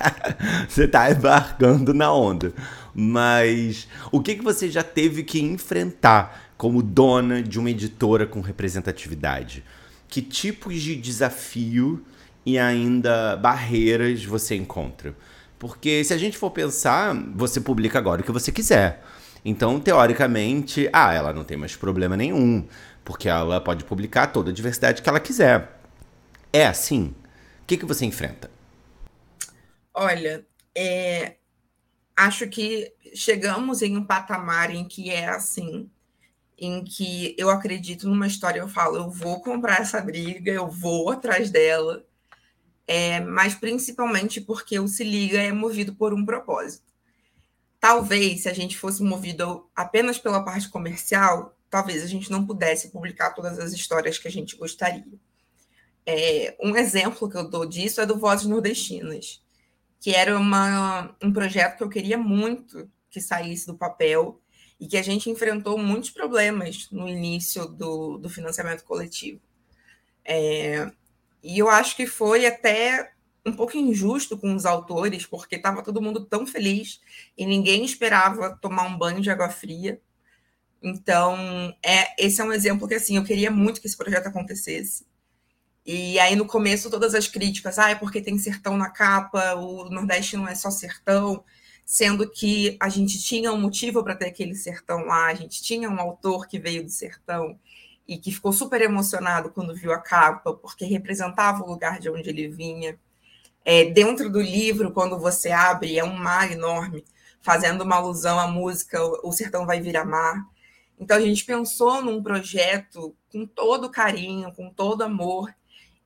você tá embarcando na onda. Mas o que, que você já teve que enfrentar como dona de uma editora com representatividade? Que tipos de desafio e ainda barreiras você encontra? Porque se a gente for pensar, você publica agora o que você quiser. Então, teoricamente, ah, ela não tem mais problema nenhum, porque ela pode publicar toda a diversidade que ela quiser. É assim? Que, que você enfrenta? Olha, é, acho que chegamos em um patamar em que é assim, em que eu acredito numa história, eu falo, eu vou comprar essa briga, eu vou atrás dela, é, mas principalmente porque o Se Liga é movido por um propósito. Talvez, se a gente fosse movido apenas pela parte comercial, talvez a gente não pudesse publicar todas as histórias que a gente gostaria. É, um exemplo que eu dou disso é do Vozes Nordestinas que era uma, um projeto que eu queria muito que saísse do papel e que a gente enfrentou muitos problemas no início do, do financiamento coletivo. É, e eu acho que foi até um pouco injusto com os autores, porque estava todo mundo tão feliz e ninguém esperava tomar um banho de água fria. Então, é, esse é um exemplo que assim, eu queria muito que esse projeto acontecesse. E aí, no começo, todas as críticas, ah, é porque tem sertão na capa, o Nordeste não é só sertão, sendo que a gente tinha um motivo para ter aquele sertão lá, a gente tinha um autor que veio do sertão e que ficou super emocionado quando viu a capa, porque representava o lugar de onde ele vinha. É, dentro do livro, quando você abre, é um mar enorme, fazendo uma alusão à música O Sertão Vai Virar Mar. Então, a gente pensou num projeto com todo carinho, com todo amor,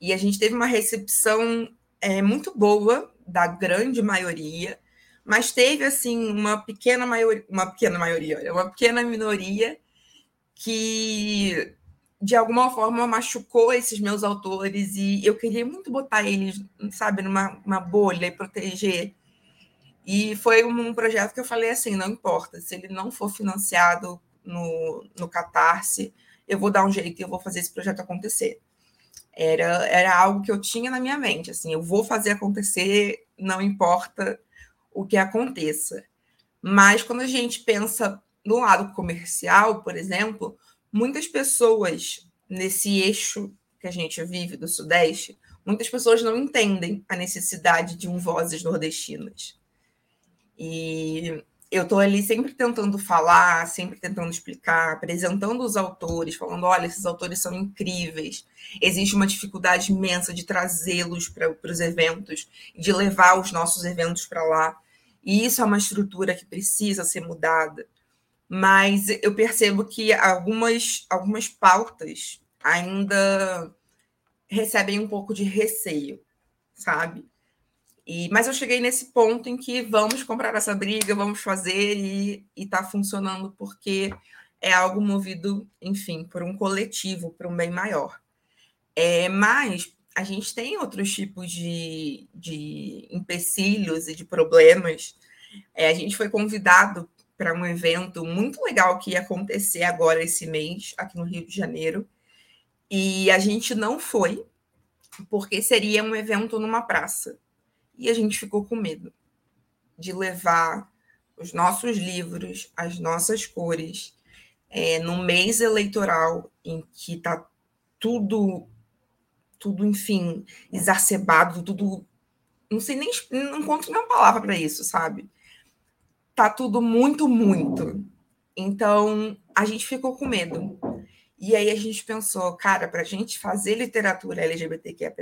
e a gente teve uma recepção é, muito boa da grande maioria, mas teve assim uma pequena maioria, uma pequena maioria, uma pequena minoria que de alguma forma machucou esses meus autores e eu queria muito botar eles, sabe, numa bolha e proteger. E foi um projeto que eu falei assim, não importa, se ele não for financiado no, no Catarse, eu vou dar um jeito e eu vou fazer esse projeto acontecer. Era, era algo que eu tinha na minha mente, assim, eu vou fazer acontecer, não importa o que aconteça. Mas quando a gente pensa no lado comercial, por exemplo, muitas pessoas nesse eixo que a gente vive do Sudeste, muitas pessoas não entendem a necessidade de um Vozes Nordestinas. E eu estou ali sempre tentando falar, sempre tentando explicar, apresentando os autores, falando: olha, esses autores são incríveis. Existe uma dificuldade imensa de trazê-los para os eventos, de levar os nossos eventos para lá. E isso é uma estrutura que precisa ser mudada. Mas eu percebo que algumas, algumas pautas ainda recebem um pouco de receio, sabe? E, mas eu cheguei nesse ponto em que vamos comprar essa briga, vamos fazer e está funcionando porque é algo movido, enfim, por um coletivo, por um bem maior. É, mas a gente tem outros tipos de, de empecilhos e de problemas. É, a gente foi convidado para um evento muito legal que ia acontecer agora esse mês, aqui no Rio de Janeiro, e a gente não foi, porque seria um evento numa praça e a gente ficou com medo de levar os nossos livros, as nossas cores, é, no mês eleitoral em que está tudo, tudo, enfim, exacerbado, tudo. Não sei nem, não encontro nenhuma palavra para isso, sabe? Tá tudo muito, muito. Então, a gente ficou com medo. E aí a gente pensou, cara, para a gente fazer literatura LGBTQIA+,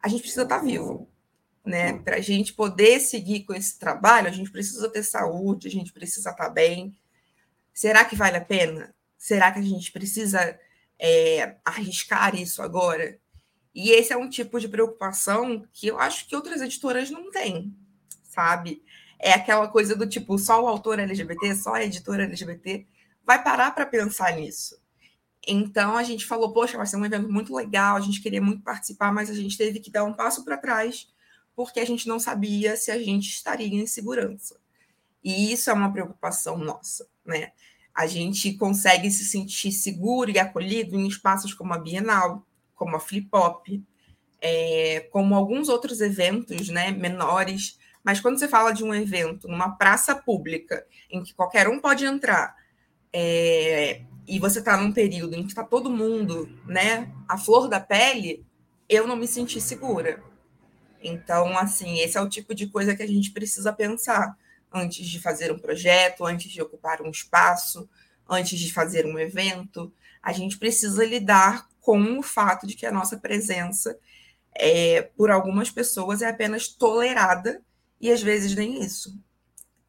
a gente precisa estar tá vivo né? Para a gente poder seguir com esse trabalho, a gente precisa ter saúde, a gente precisa estar bem. Será que vale a pena? Será que a gente precisa é, arriscar isso agora? E esse é um tipo de preocupação que eu acho que outras editoras não têm, sabe? É aquela coisa do tipo, só o autor LGBT, só a editora LGBT vai parar para pensar nisso. Então a gente falou, poxa, vai ser um evento muito legal, a gente queria muito participar, mas a gente teve que dar um passo para trás porque a gente não sabia se a gente estaria em segurança. E isso é uma preocupação nossa, né? A gente consegue se sentir seguro e acolhido em espaços como a Bienal, como a Flip Hop, é, como alguns outros eventos né, menores. Mas quando você fala de um evento numa praça pública, em que qualquer um pode entrar, é, e você está num período em que está todo mundo né, a flor da pele, eu não me senti segura. Então, assim, esse é o tipo de coisa que a gente precisa pensar antes de fazer um projeto, antes de ocupar um espaço, antes de fazer um evento. A gente precisa lidar com o fato de que a nossa presença, é, por algumas pessoas, é apenas tolerada e às vezes nem isso.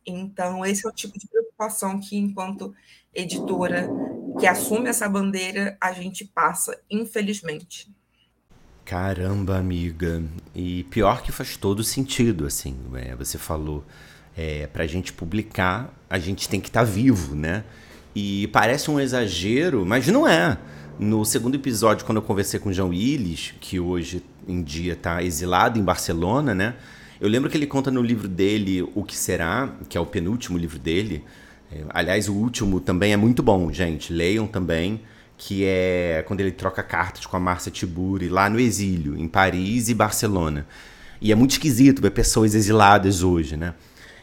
Então, esse é o tipo de preocupação que, enquanto editora que assume essa bandeira, a gente passa, infelizmente. Caramba, amiga. E pior que faz todo sentido, assim. É, você falou, é, pra gente publicar, a gente tem que estar tá vivo, né? E parece um exagero, mas não é. No segundo episódio, quando eu conversei com o João Willis, que hoje em dia está exilado em Barcelona, né? Eu lembro que ele conta no livro dele O Que Será, que é o penúltimo livro dele. É, aliás, o último também é muito bom, gente. Leiam também, que é quando ele troca cartas com a Márcia Tiburi lá no exílio, em Paris e Barcelona. E é muito esquisito ver pessoas exiladas hoje, né?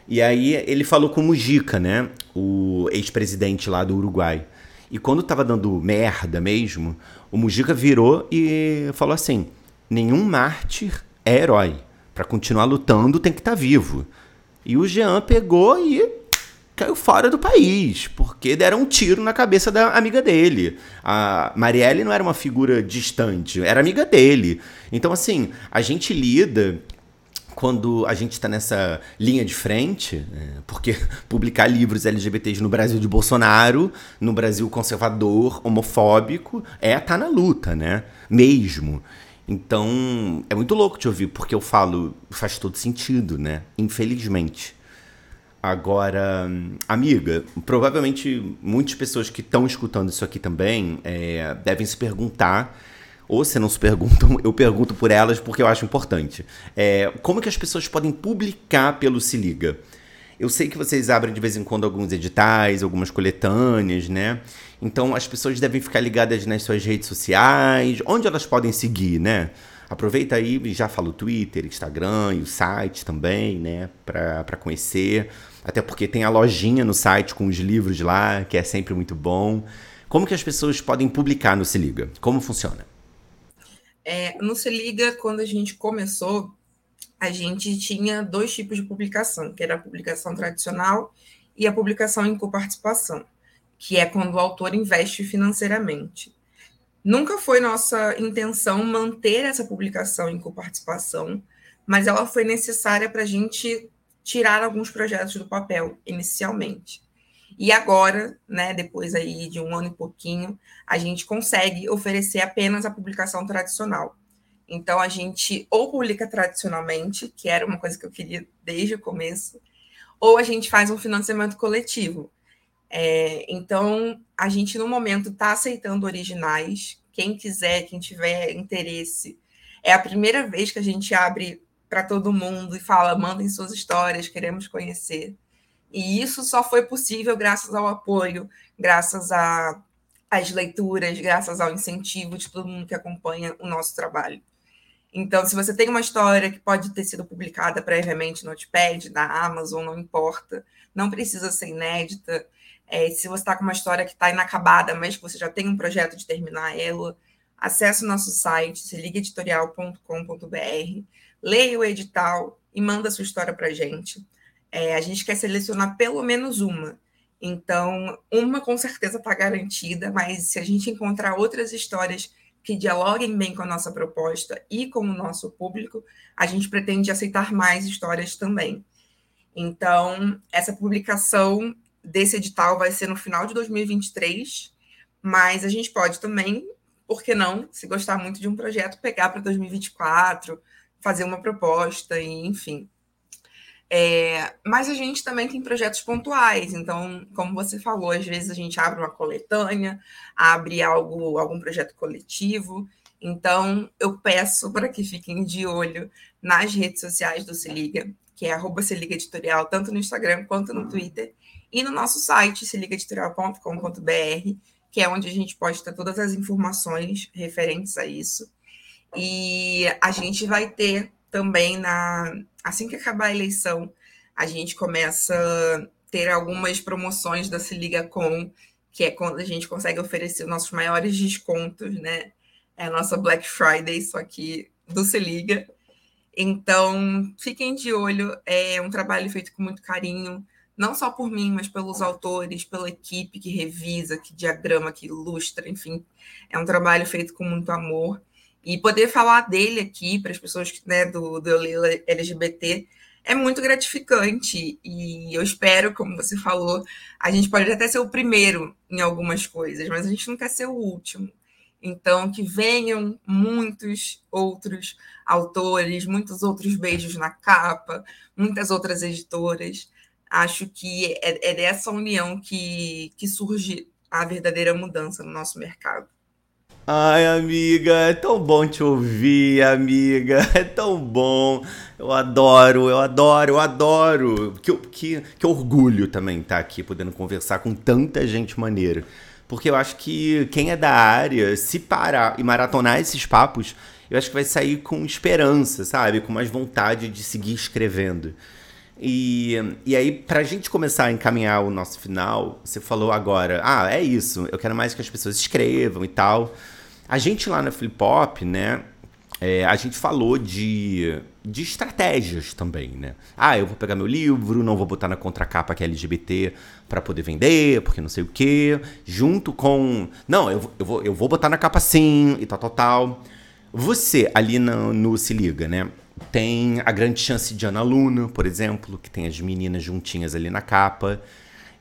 E aí ele falou com o Mujica, né? O ex-presidente lá do Uruguai. E quando tava dando merda mesmo, o Mujica virou e falou assim: nenhum mártir é herói. Para continuar lutando tem que estar tá vivo. E o Jean pegou e caiu fora do país, porque deram um tiro na cabeça da amiga dele. A Marielle não era uma figura distante, era amiga dele. Então, assim, a gente lida quando a gente está nessa linha de frente, é, porque publicar livros LGBTs no Brasil de Bolsonaro, no Brasil conservador, homofóbico, é tá na luta, né? Mesmo. Então, é muito louco te ouvir, porque eu falo, faz todo sentido, né? Infelizmente. Agora, amiga, provavelmente muitas pessoas que estão escutando isso aqui também é, devem se perguntar ou se não se perguntam, eu pergunto por elas porque eu acho importante. É, como que as pessoas podem publicar pelo Se Liga? Eu sei que vocês abrem de vez em quando alguns editais, algumas coletâneas, né? Então as pessoas devem ficar ligadas nas suas redes sociais, onde elas podem seguir, né? Aproveita aí já fala o Twitter, Instagram e o site também, né? Para conhecer. Até porque tem a lojinha no site com os livros lá, que é sempre muito bom. Como que as pessoas podem publicar no Se Liga? Como funciona? É, no Se Liga, quando a gente começou, a gente tinha dois tipos de publicação, que era a publicação tradicional e a publicação em coparticipação, que é quando o autor investe financeiramente. Nunca foi nossa intenção manter essa publicação em coparticipação, mas ela foi necessária para a gente tirar alguns projetos do papel inicialmente. E agora, né, depois aí de um ano e pouquinho, a gente consegue oferecer apenas a publicação tradicional. Então a gente ou publica tradicionalmente, que era uma coisa que eu queria desde o começo, ou a gente faz um financiamento coletivo. É, então a gente no momento está aceitando originais. Quem quiser, quem tiver interesse, é a primeira vez que a gente abre para todo mundo e fala: mandem suas histórias, queremos conhecer. E isso só foi possível graças ao apoio, graças às leituras, graças ao incentivo de todo mundo que acompanha o nosso trabalho. Então, se você tem uma história que pode ter sido publicada previamente no Notepad, na Amazon, não importa, não precisa ser inédita. É, se você está com uma história que está inacabada, mas que você já tem um projeto de terminar ela, acesse o nosso site, seligaeditorial.com.br, leia o edital e manda a sua história para a gente. É, a gente quer selecionar pelo menos uma. Então, uma com certeza está garantida, mas se a gente encontrar outras histórias que dialoguem bem com a nossa proposta e com o nosso público, a gente pretende aceitar mais histórias também. Então, essa publicação desse edital vai ser no final de 2023, mas a gente pode também, por que não, se gostar muito de um projeto, pegar para 2024, fazer uma proposta, e enfim. É, mas a gente também tem projetos pontuais, então, como você falou, às vezes a gente abre uma coletânea, abre algo, algum projeto coletivo. Então, eu peço para que fiquem de olho nas redes sociais do Se Liga, que é arroba Se Liga Editorial, tanto no Instagram quanto no Twitter, e no nosso site, seligaeditorial.com.br, que é onde a gente ter todas as informações referentes a isso. E a gente vai ter também na assim que acabar a eleição, a gente começa a ter algumas promoções da Se Liga Com, que é quando a gente consegue oferecer os nossos maiores descontos, né? É a nossa Black Friday, só que do Se Liga. Então, fiquem de olho, é um trabalho feito com muito carinho, não só por mim, mas pelos autores, pela equipe que revisa, que diagrama, que ilustra, enfim. É um trabalho feito com muito amor. E poder falar dele aqui para as pessoas né, do, do LGBT é muito gratificante. E eu espero, como você falou, a gente pode até ser o primeiro em algumas coisas, mas a gente não quer ser o último. Então, que venham muitos outros autores, muitos outros beijos na capa, muitas outras editoras. Acho que é, é dessa união que, que surge a verdadeira mudança no nosso mercado. Ai, amiga, é tão bom te ouvir, amiga. É tão bom. Eu adoro, eu adoro, eu adoro. Que, que, que orgulho também estar tá aqui podendo conversar com tanta gente maneira. Porque eu acho que quem é da área, se parar e maratonar esses papos, eu acho que vai sair com esperança, sabe? Com mais vontade de seguir escrevendo. E, e aí, pra gente começar a encaminhar o nosso final, você falou agora, ah, é isso, eu quero mais que as pessoas escrevam e tal. A gente lá na Flip Hop, né, é, a gente falou de, de estratégias também, né? Ah, eu vou pegar meu livro, não vou botar na contracapa que é LGBT para poder vender, porque não sei o quê. Junto com. Não, eu, eu, vou, eu vou botar na capa sim e tal, tal, tal. Você, ali no, no Se Liga, né? Tem a grande chance de Ana Luna, por exemplo, que tem as meninas juntinhas ali na capa.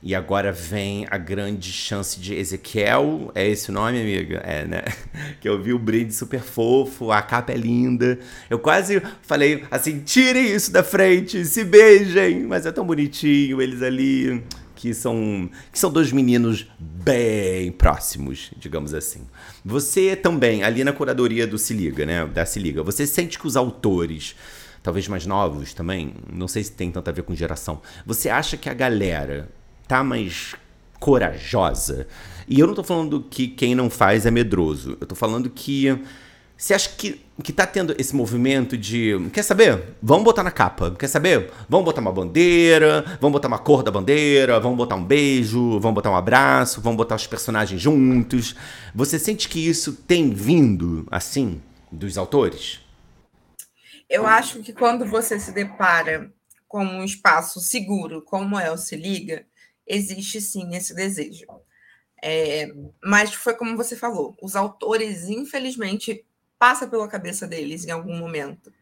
E agora vem a grande chance de Ezequiel. É esse o nome, amiga? É, né? Que eu vi o brinde super fofo, a capa é linda. Eu quase falei assim: tirem isso da frente, se beijem. Mas é tão bonitinho eles ali, que são, que são dois meninos bem próximos, digamos assim. Você também, ali na curadoria do Se Liga, né? Da Se Liga, você sente que os autores talvez mais novos também, não sei se tem tanto a ver com geração. Você acha que a galera tá mais corajosa. E eu não tô falando que quem não faz é medroso. Eu tô falando que você acha que, que tá tendo esse movimento de. Quer saber? Vamos botar na capa. Quer saber? Vamos botar uma bandeira, vamos botar uma cor da bandeira, vamos botar um beijo, vamos botar um abraço, vamos botar os personagens juntos. Você sente que isso tem vindo, assim, dos autores? Eu acho que quando você se depara com um espaço seguro, como é o Se Liga, existe sim esse desejo. É, mas foi como você falou, os autores, infelizmente, passa pela cabeça deles em algum momento.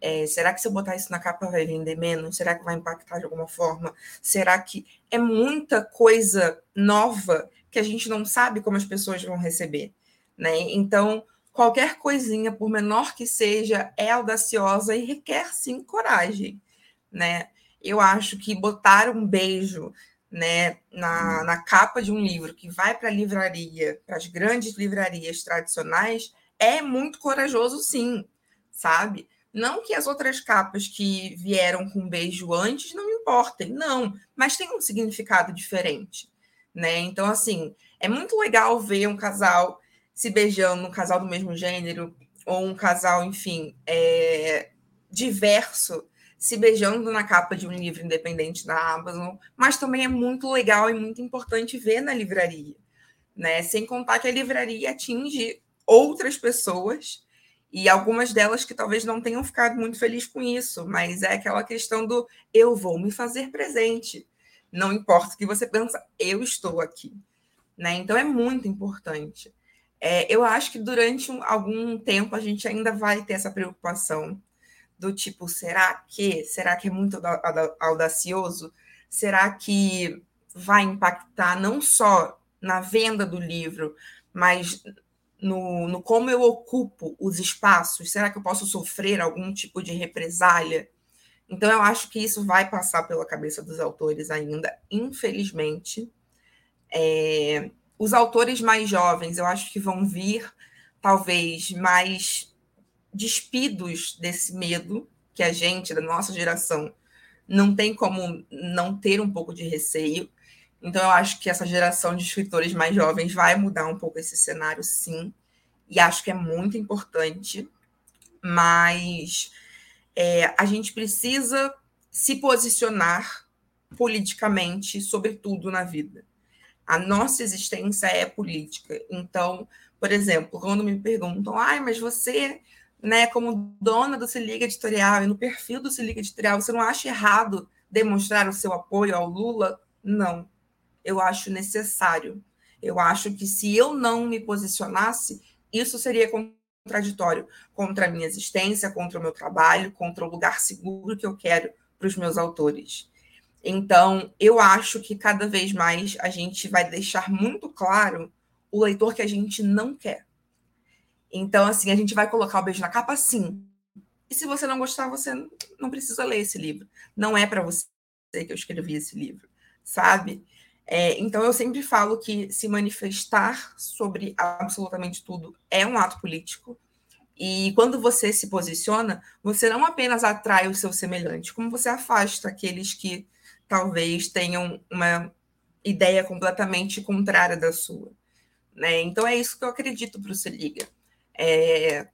É, será que se eu botar isso na capa vai vender menos? Será que vai impactar de alguma forma? Será que é muita coisa nova que a gente não sabe como as pessoas vão receber? Né? Então, qualquer coisinha, por menor que seja, é audaciosa e requer sim coragem. Né? Eu acho que botar um beijo né, na, uhum. na capa de um livro que vai para a livraria, para as grandes livrarias tradicionais, é muito corajoso, sim, sabe? Não que as outras capas que vieram com beijo antes não importem, não, mas tem um significado diferente, né? Então, assim, é muito legal ver um casal se beijando, um casal do mesmo gênero, ou um casal, enfim, é, diverso, se beijando na capa de um livro independente da Amazon, mas também é muito legal e muito importante ver na livraria, né? Sem contar que a livraria atinge outras pessoas e algumas delas que talvez não tenham ficado muito felizes com isso, mas é aquela questão do eu vou me fazer presente. Não importa o que você pensa, eu estou aqui. Né? Então é muito importante. É, eu acho que durante um, algum tempo a gente ainda vai ter essa preocupação do tipo, será que? Será que é muito audacioso? Será que vai impactar não só na venda do livro, mas no, no como eu ocupo os espaços? Será que eu posso sofrer algum tipo de represália? Então, eu acho que isso vai passar pela cabeça dos autores ainda, infelizmente. É, os autores mais jovens, eu acho que vão vir, talvez, mais despidos desse medo que a gente, da nossa geração, não tem como não ter um pouco de receio. Então, eu acho que essa geração de escritores mais jovens vai mudar um pouco esse cenário, sim, e acho que é muito importante, mas é, a gente precisa se posicionar politicamente sobre tudo na vida. A nossa existência é política. Então, por exemplo, quando me perguntam, ai, mas você né, como dona do Se Liga Editorial e no perfil do Se Liga Editorial, você não acha errado demonstrar o seu apoio ao Lula? Não. Eu acho necessário. Eu acho que se eu não me posicionasse, isso seria contraditório contra a minha existência, contra o meu trabalho, contra o lugar seguro que eu quero para os meus autores. Então, eu acho que cada vez mais a gente vai deixar muito claro o leitor que a gente não quer. Então, assim, a gente vai colocar o beijo na capa, sim. E se você não gostar, você não precisa ler esse livro. Não é para você que eu escrevi esse livro, sabe? É, então, eu sempre falo que se manifestar sobre absolutamente tudo é um ato político. E quando você se posiciona, você não apenas atrai o seu semelhante, como você afasta aqueles que talvez tenham uma ideia completamente contrária da sua. Né? Então, é isso que eu acredito para o Se Liga. É,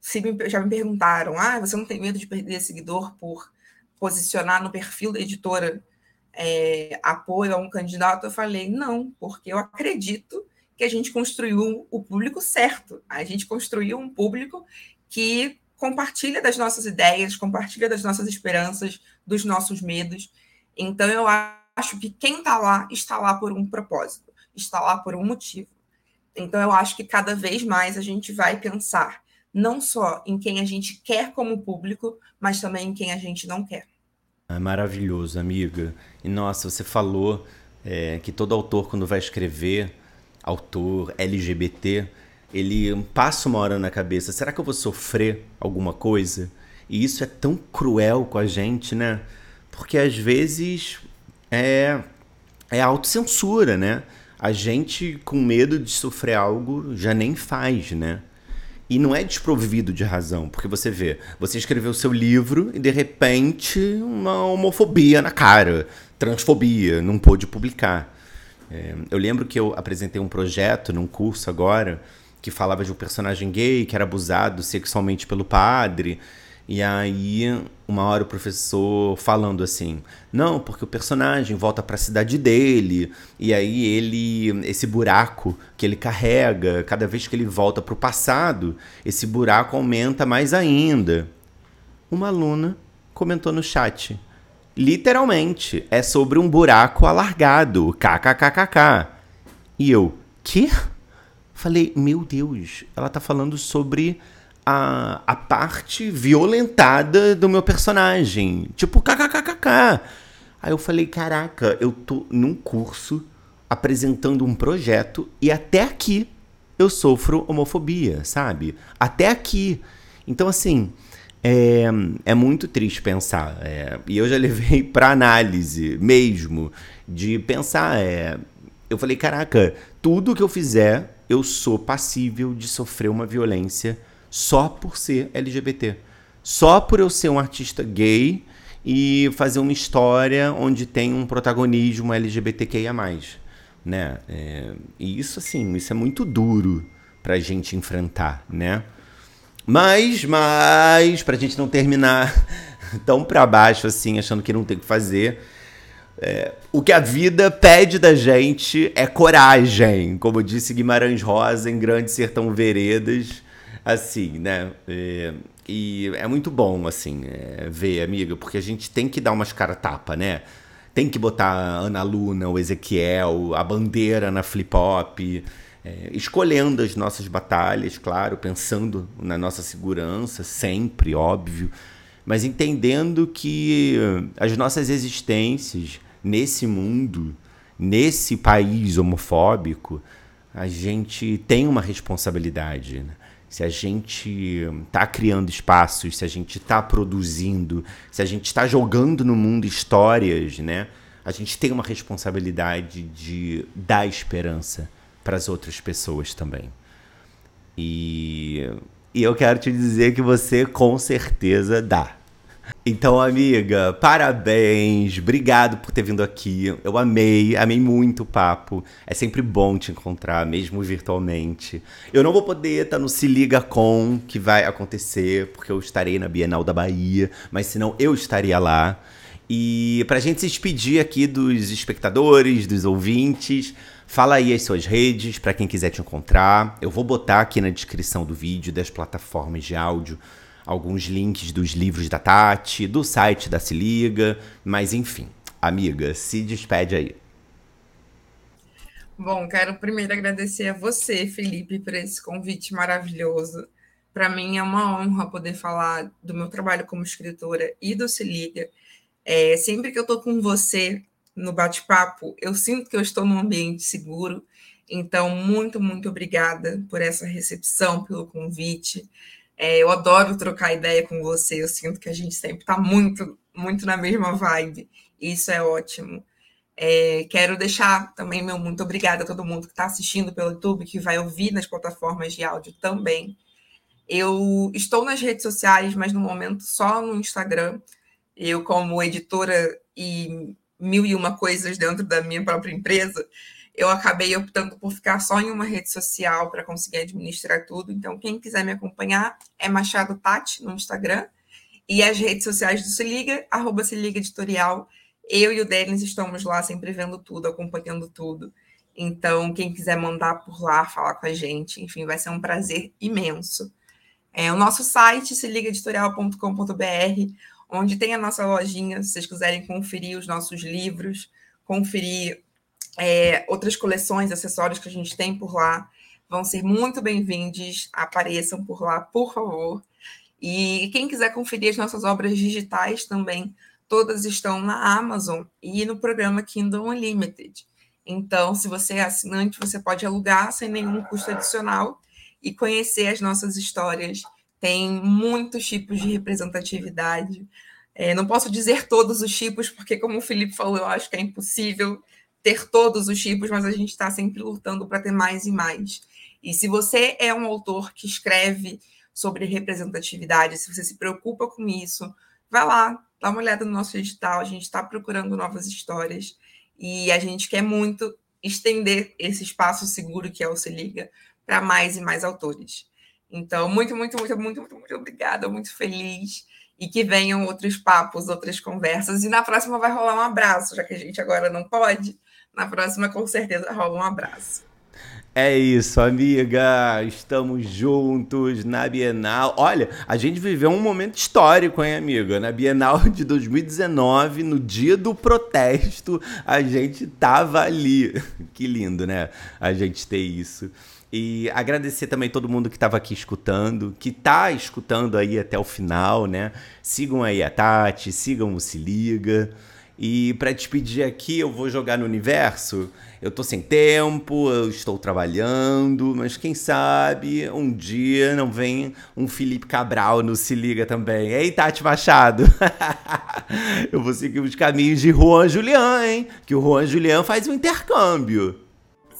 se me, já me perguntaram, ah, você não tem medo de perder seguidor por posicionar no perfil da editora é, apoio a um candidato, eu falei, não, porque eu acredito que a gente construiu o público certo. A gente construiu um público que compartilha das nossas ideias, compartilha das nossas esperanças, dos nossos medos. Então, eu acho que quem está lá, está lá por um propósito, está lá por um motivo. Então, eu acho que cada vez mais a gente vai pensar não só em quem a gente quer como público, mas também em quem a gente não quer. É maravilhoso, amiga. E nossa, você falou é, que todo autor, quando vai escrever, autor LGBT, ele passa uma hora na cabeça: será que eu vou sofrer alguma coisa? E isso é tão cruel com a gente, né? Porque às vezes é, é autocensura, né? A gente, com medo de sofrer algo, já nem faz, né? E não é desprovido de razão, porque você vê, você escreveu seu livro e de repente uma homofobia na cara, transfobia, não pôde publicar. É, eu lembro que eu apresentei um projeto num curso agora que falava de um personagem gay que era abusado sexualmente pelo padre. E aí, uma hora o professor falando assim: "Não, porque o personagem volta para a cidade dele, e aí ele esse buraco que ele carrega, cada vez que ele volta para o passado, esse buraco aumenta mais ainda". Uma aluna comentou no chat: Literalmente, é sobre um buraco alargado, kkkk. E eu, que? Falei, meu Deus, ela tá falando sobre a, a parte violentada do meu personagem. Tipo, kkkk. Aí eu falei, caraca, eu tô num curso apresentando um projeto e até aqui eu sofro homofobia, sabe? Até aqui. Então, assim, é, é muito triste pensar. É, e eu já levei para análise mesmo, de pensar. É, eu falei, caraca, tudo que eu fizer, eu sou passível de sofrer uma violência só por ser LGBT. Só por eu ser um artista gay e fazer uma história onde tem um protagonismo LGBTQIA+. Né? É, e isso, assim, isso é muito duro pra gente enfrentar, né? Mas, mas, pra gente não terminar tão pra baixo assim, achando que não tem o que fazer, é, o que a vida pede da gente é coragem, como disse Guimarães Rosa em Grande Sertão Veredas, assim, né? É, e é muito bom, assim, é, ver, amiga, porque a gente tem que dar umas cara tapa, né? Tem que botar a Ana Luna, o Ezequiel, a bandeira na flip-hop, é, escolhendo as nossas batalhas, claro, pensando na nossa segurança, sempre, óbvio, mas entendendo que as nossas existências nesse mundo, nesse país homofóbico, a gente tem uma responsabilidade. Né? Se a gente está criando espaços, se a gente está produzindo, se a gente está jogando no mundo histórias, né? a gente tem uma responsabilidade de dar esperança para as outras pessoas também. E, e eu quero te dizer que você com certeza dá. Então, amiga, parabéns, obrigado por ter vindo aqui. Eu amei, amei muito o papo. É sempre bom te encontrar, mesmo virtualmente. Eu não vou poder estar no Se Liga Com, que vai acontecer, porque eu estarei na Bienal da Bahia, mas senão eu estaria lá. E pra gente se despedir aqui dos espectadores, dos ouvintes, Fala aí as suas redes para quem quiser te encontrar. Eu vou botar aqui na descrição do vídeo das plataformas de áudio alguns links dos livros da Tati, do site da Se Liga, mas enfim, amiga, se despede aí. Bom, quero primeiro agradecer a você, Felipe, por esse convite maravilhoso. Para mim é uma honra poder falar do meu trabalho como escritora e do Se Liga. É, sempre que eu estou com você, no bate-papo, eu sinto que eu estou num ambiente seguro. Então, muito, muito obrigada por essa recepção, pelo convite. É, eu adoro trocar ideia com você. Eu sinto que a gente sempre está muito, muito na mesma vibe. Isso é ótimo. É, quero deixar também meu muito obrigada a todo mundo que está assistindo pelo YouTube, que vai ouvir nas plataformas de áudio também. Eu estou nas redes sociais, mas no momento só no Instagram. Eu, como editora e mil e uma coisas dentro da minha própria empresa, eu acabei optando por ficar só em uma rede social para conseguir administrar tudo. Então, quem quiser me acompanhar é Machado Tati no Instagram e as redes sociais do Se Liga, arroba Se Liga Editorial. Eu e o Denis estamos lá sempre vendo tudo, acompanhando tudo. Então, quem quiser mandar por lá, falar com a gente, enfim, vai ser um prazer imenso. É, o nosso site, seligaeditorial.com.br, onde tem a nossa lojinha, se vocês quiserem conferir os nossos livros, conferir é, outras coleções, acessórios que a gente tem por lá, vão ser muito bem-vindos. Apareçam por lá, por favor. E quem quiser conferir as nossas obras digitais também, todas estão na Amazon e no programa Kindle Unlimited. Então, se você é assinante, você pode alugar sem nenhum custo adicional e conhecer as nossas histórias. Tem muitos tipos de representatividade. É, não posso dizer todos os tipos, porque, como o Felipe falou, eu acho que é impossível ter todos os tipos, mas a gente está sempre lutando para ter mais e mais. E se você é um autor que escreve sobre representatividade, se você se preocupa com isso, vai lá, dá uma olhada no nosso edital, a gente está procurando novas histórias e a gente quer muito estender esse espaço seguro que é o Se Liga para mais e mais autores. Então, muito, muito, muito, muito, muito, muito obrigada, muito feliz. E que venham outros papos, outras conversas. E na próxima vai rolar um abraço, já que a gente agora não pode. Na próxima, com certeza, rola um abraço. É isso, amiga. Estamos juntos na Bienal. Olha, a gente viveu um momento histórico, hein, amiga? Na Bienal de 2019, no dia do protesto, a gente tava ali. Que lindo, né? A gente ter isso. E agradecer também todo mundo que estava aqui escutando, que tá escutando aí até o final, né? Sigam aí a Tati, sigam o Se Liga. E para despedir aqui, eu vou jogar no universo. Eu tô sem tempo, eu estou trabalhando, mas quem sabe um dia não vem um Felipe Cabral no Se Liga também. Ei, Tati Machado! eu vou seguir os caminhos de Juan Julian, hein? Que o Juan Julian faz um intercâmbio.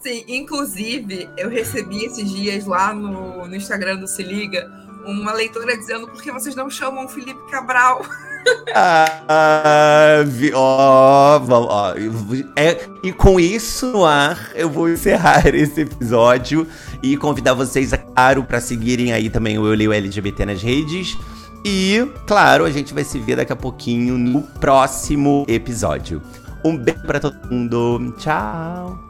Sim, inclusive, eu recebi esses dias lá no, no Instagram do Se Liga uma leitora dizendo por que vocês não chamam Felipe Cabral. ah, ó, ó, é, e com isso no ar, eu vou encerrar esse episódio e convidar vocês, é claro, para seguirem aí também o Eu Leio LGBT nas redes. E, claro, a gente vai se ver daqui a pouquinho no próximo episódio. Um beijo para todo mundo. Tchau!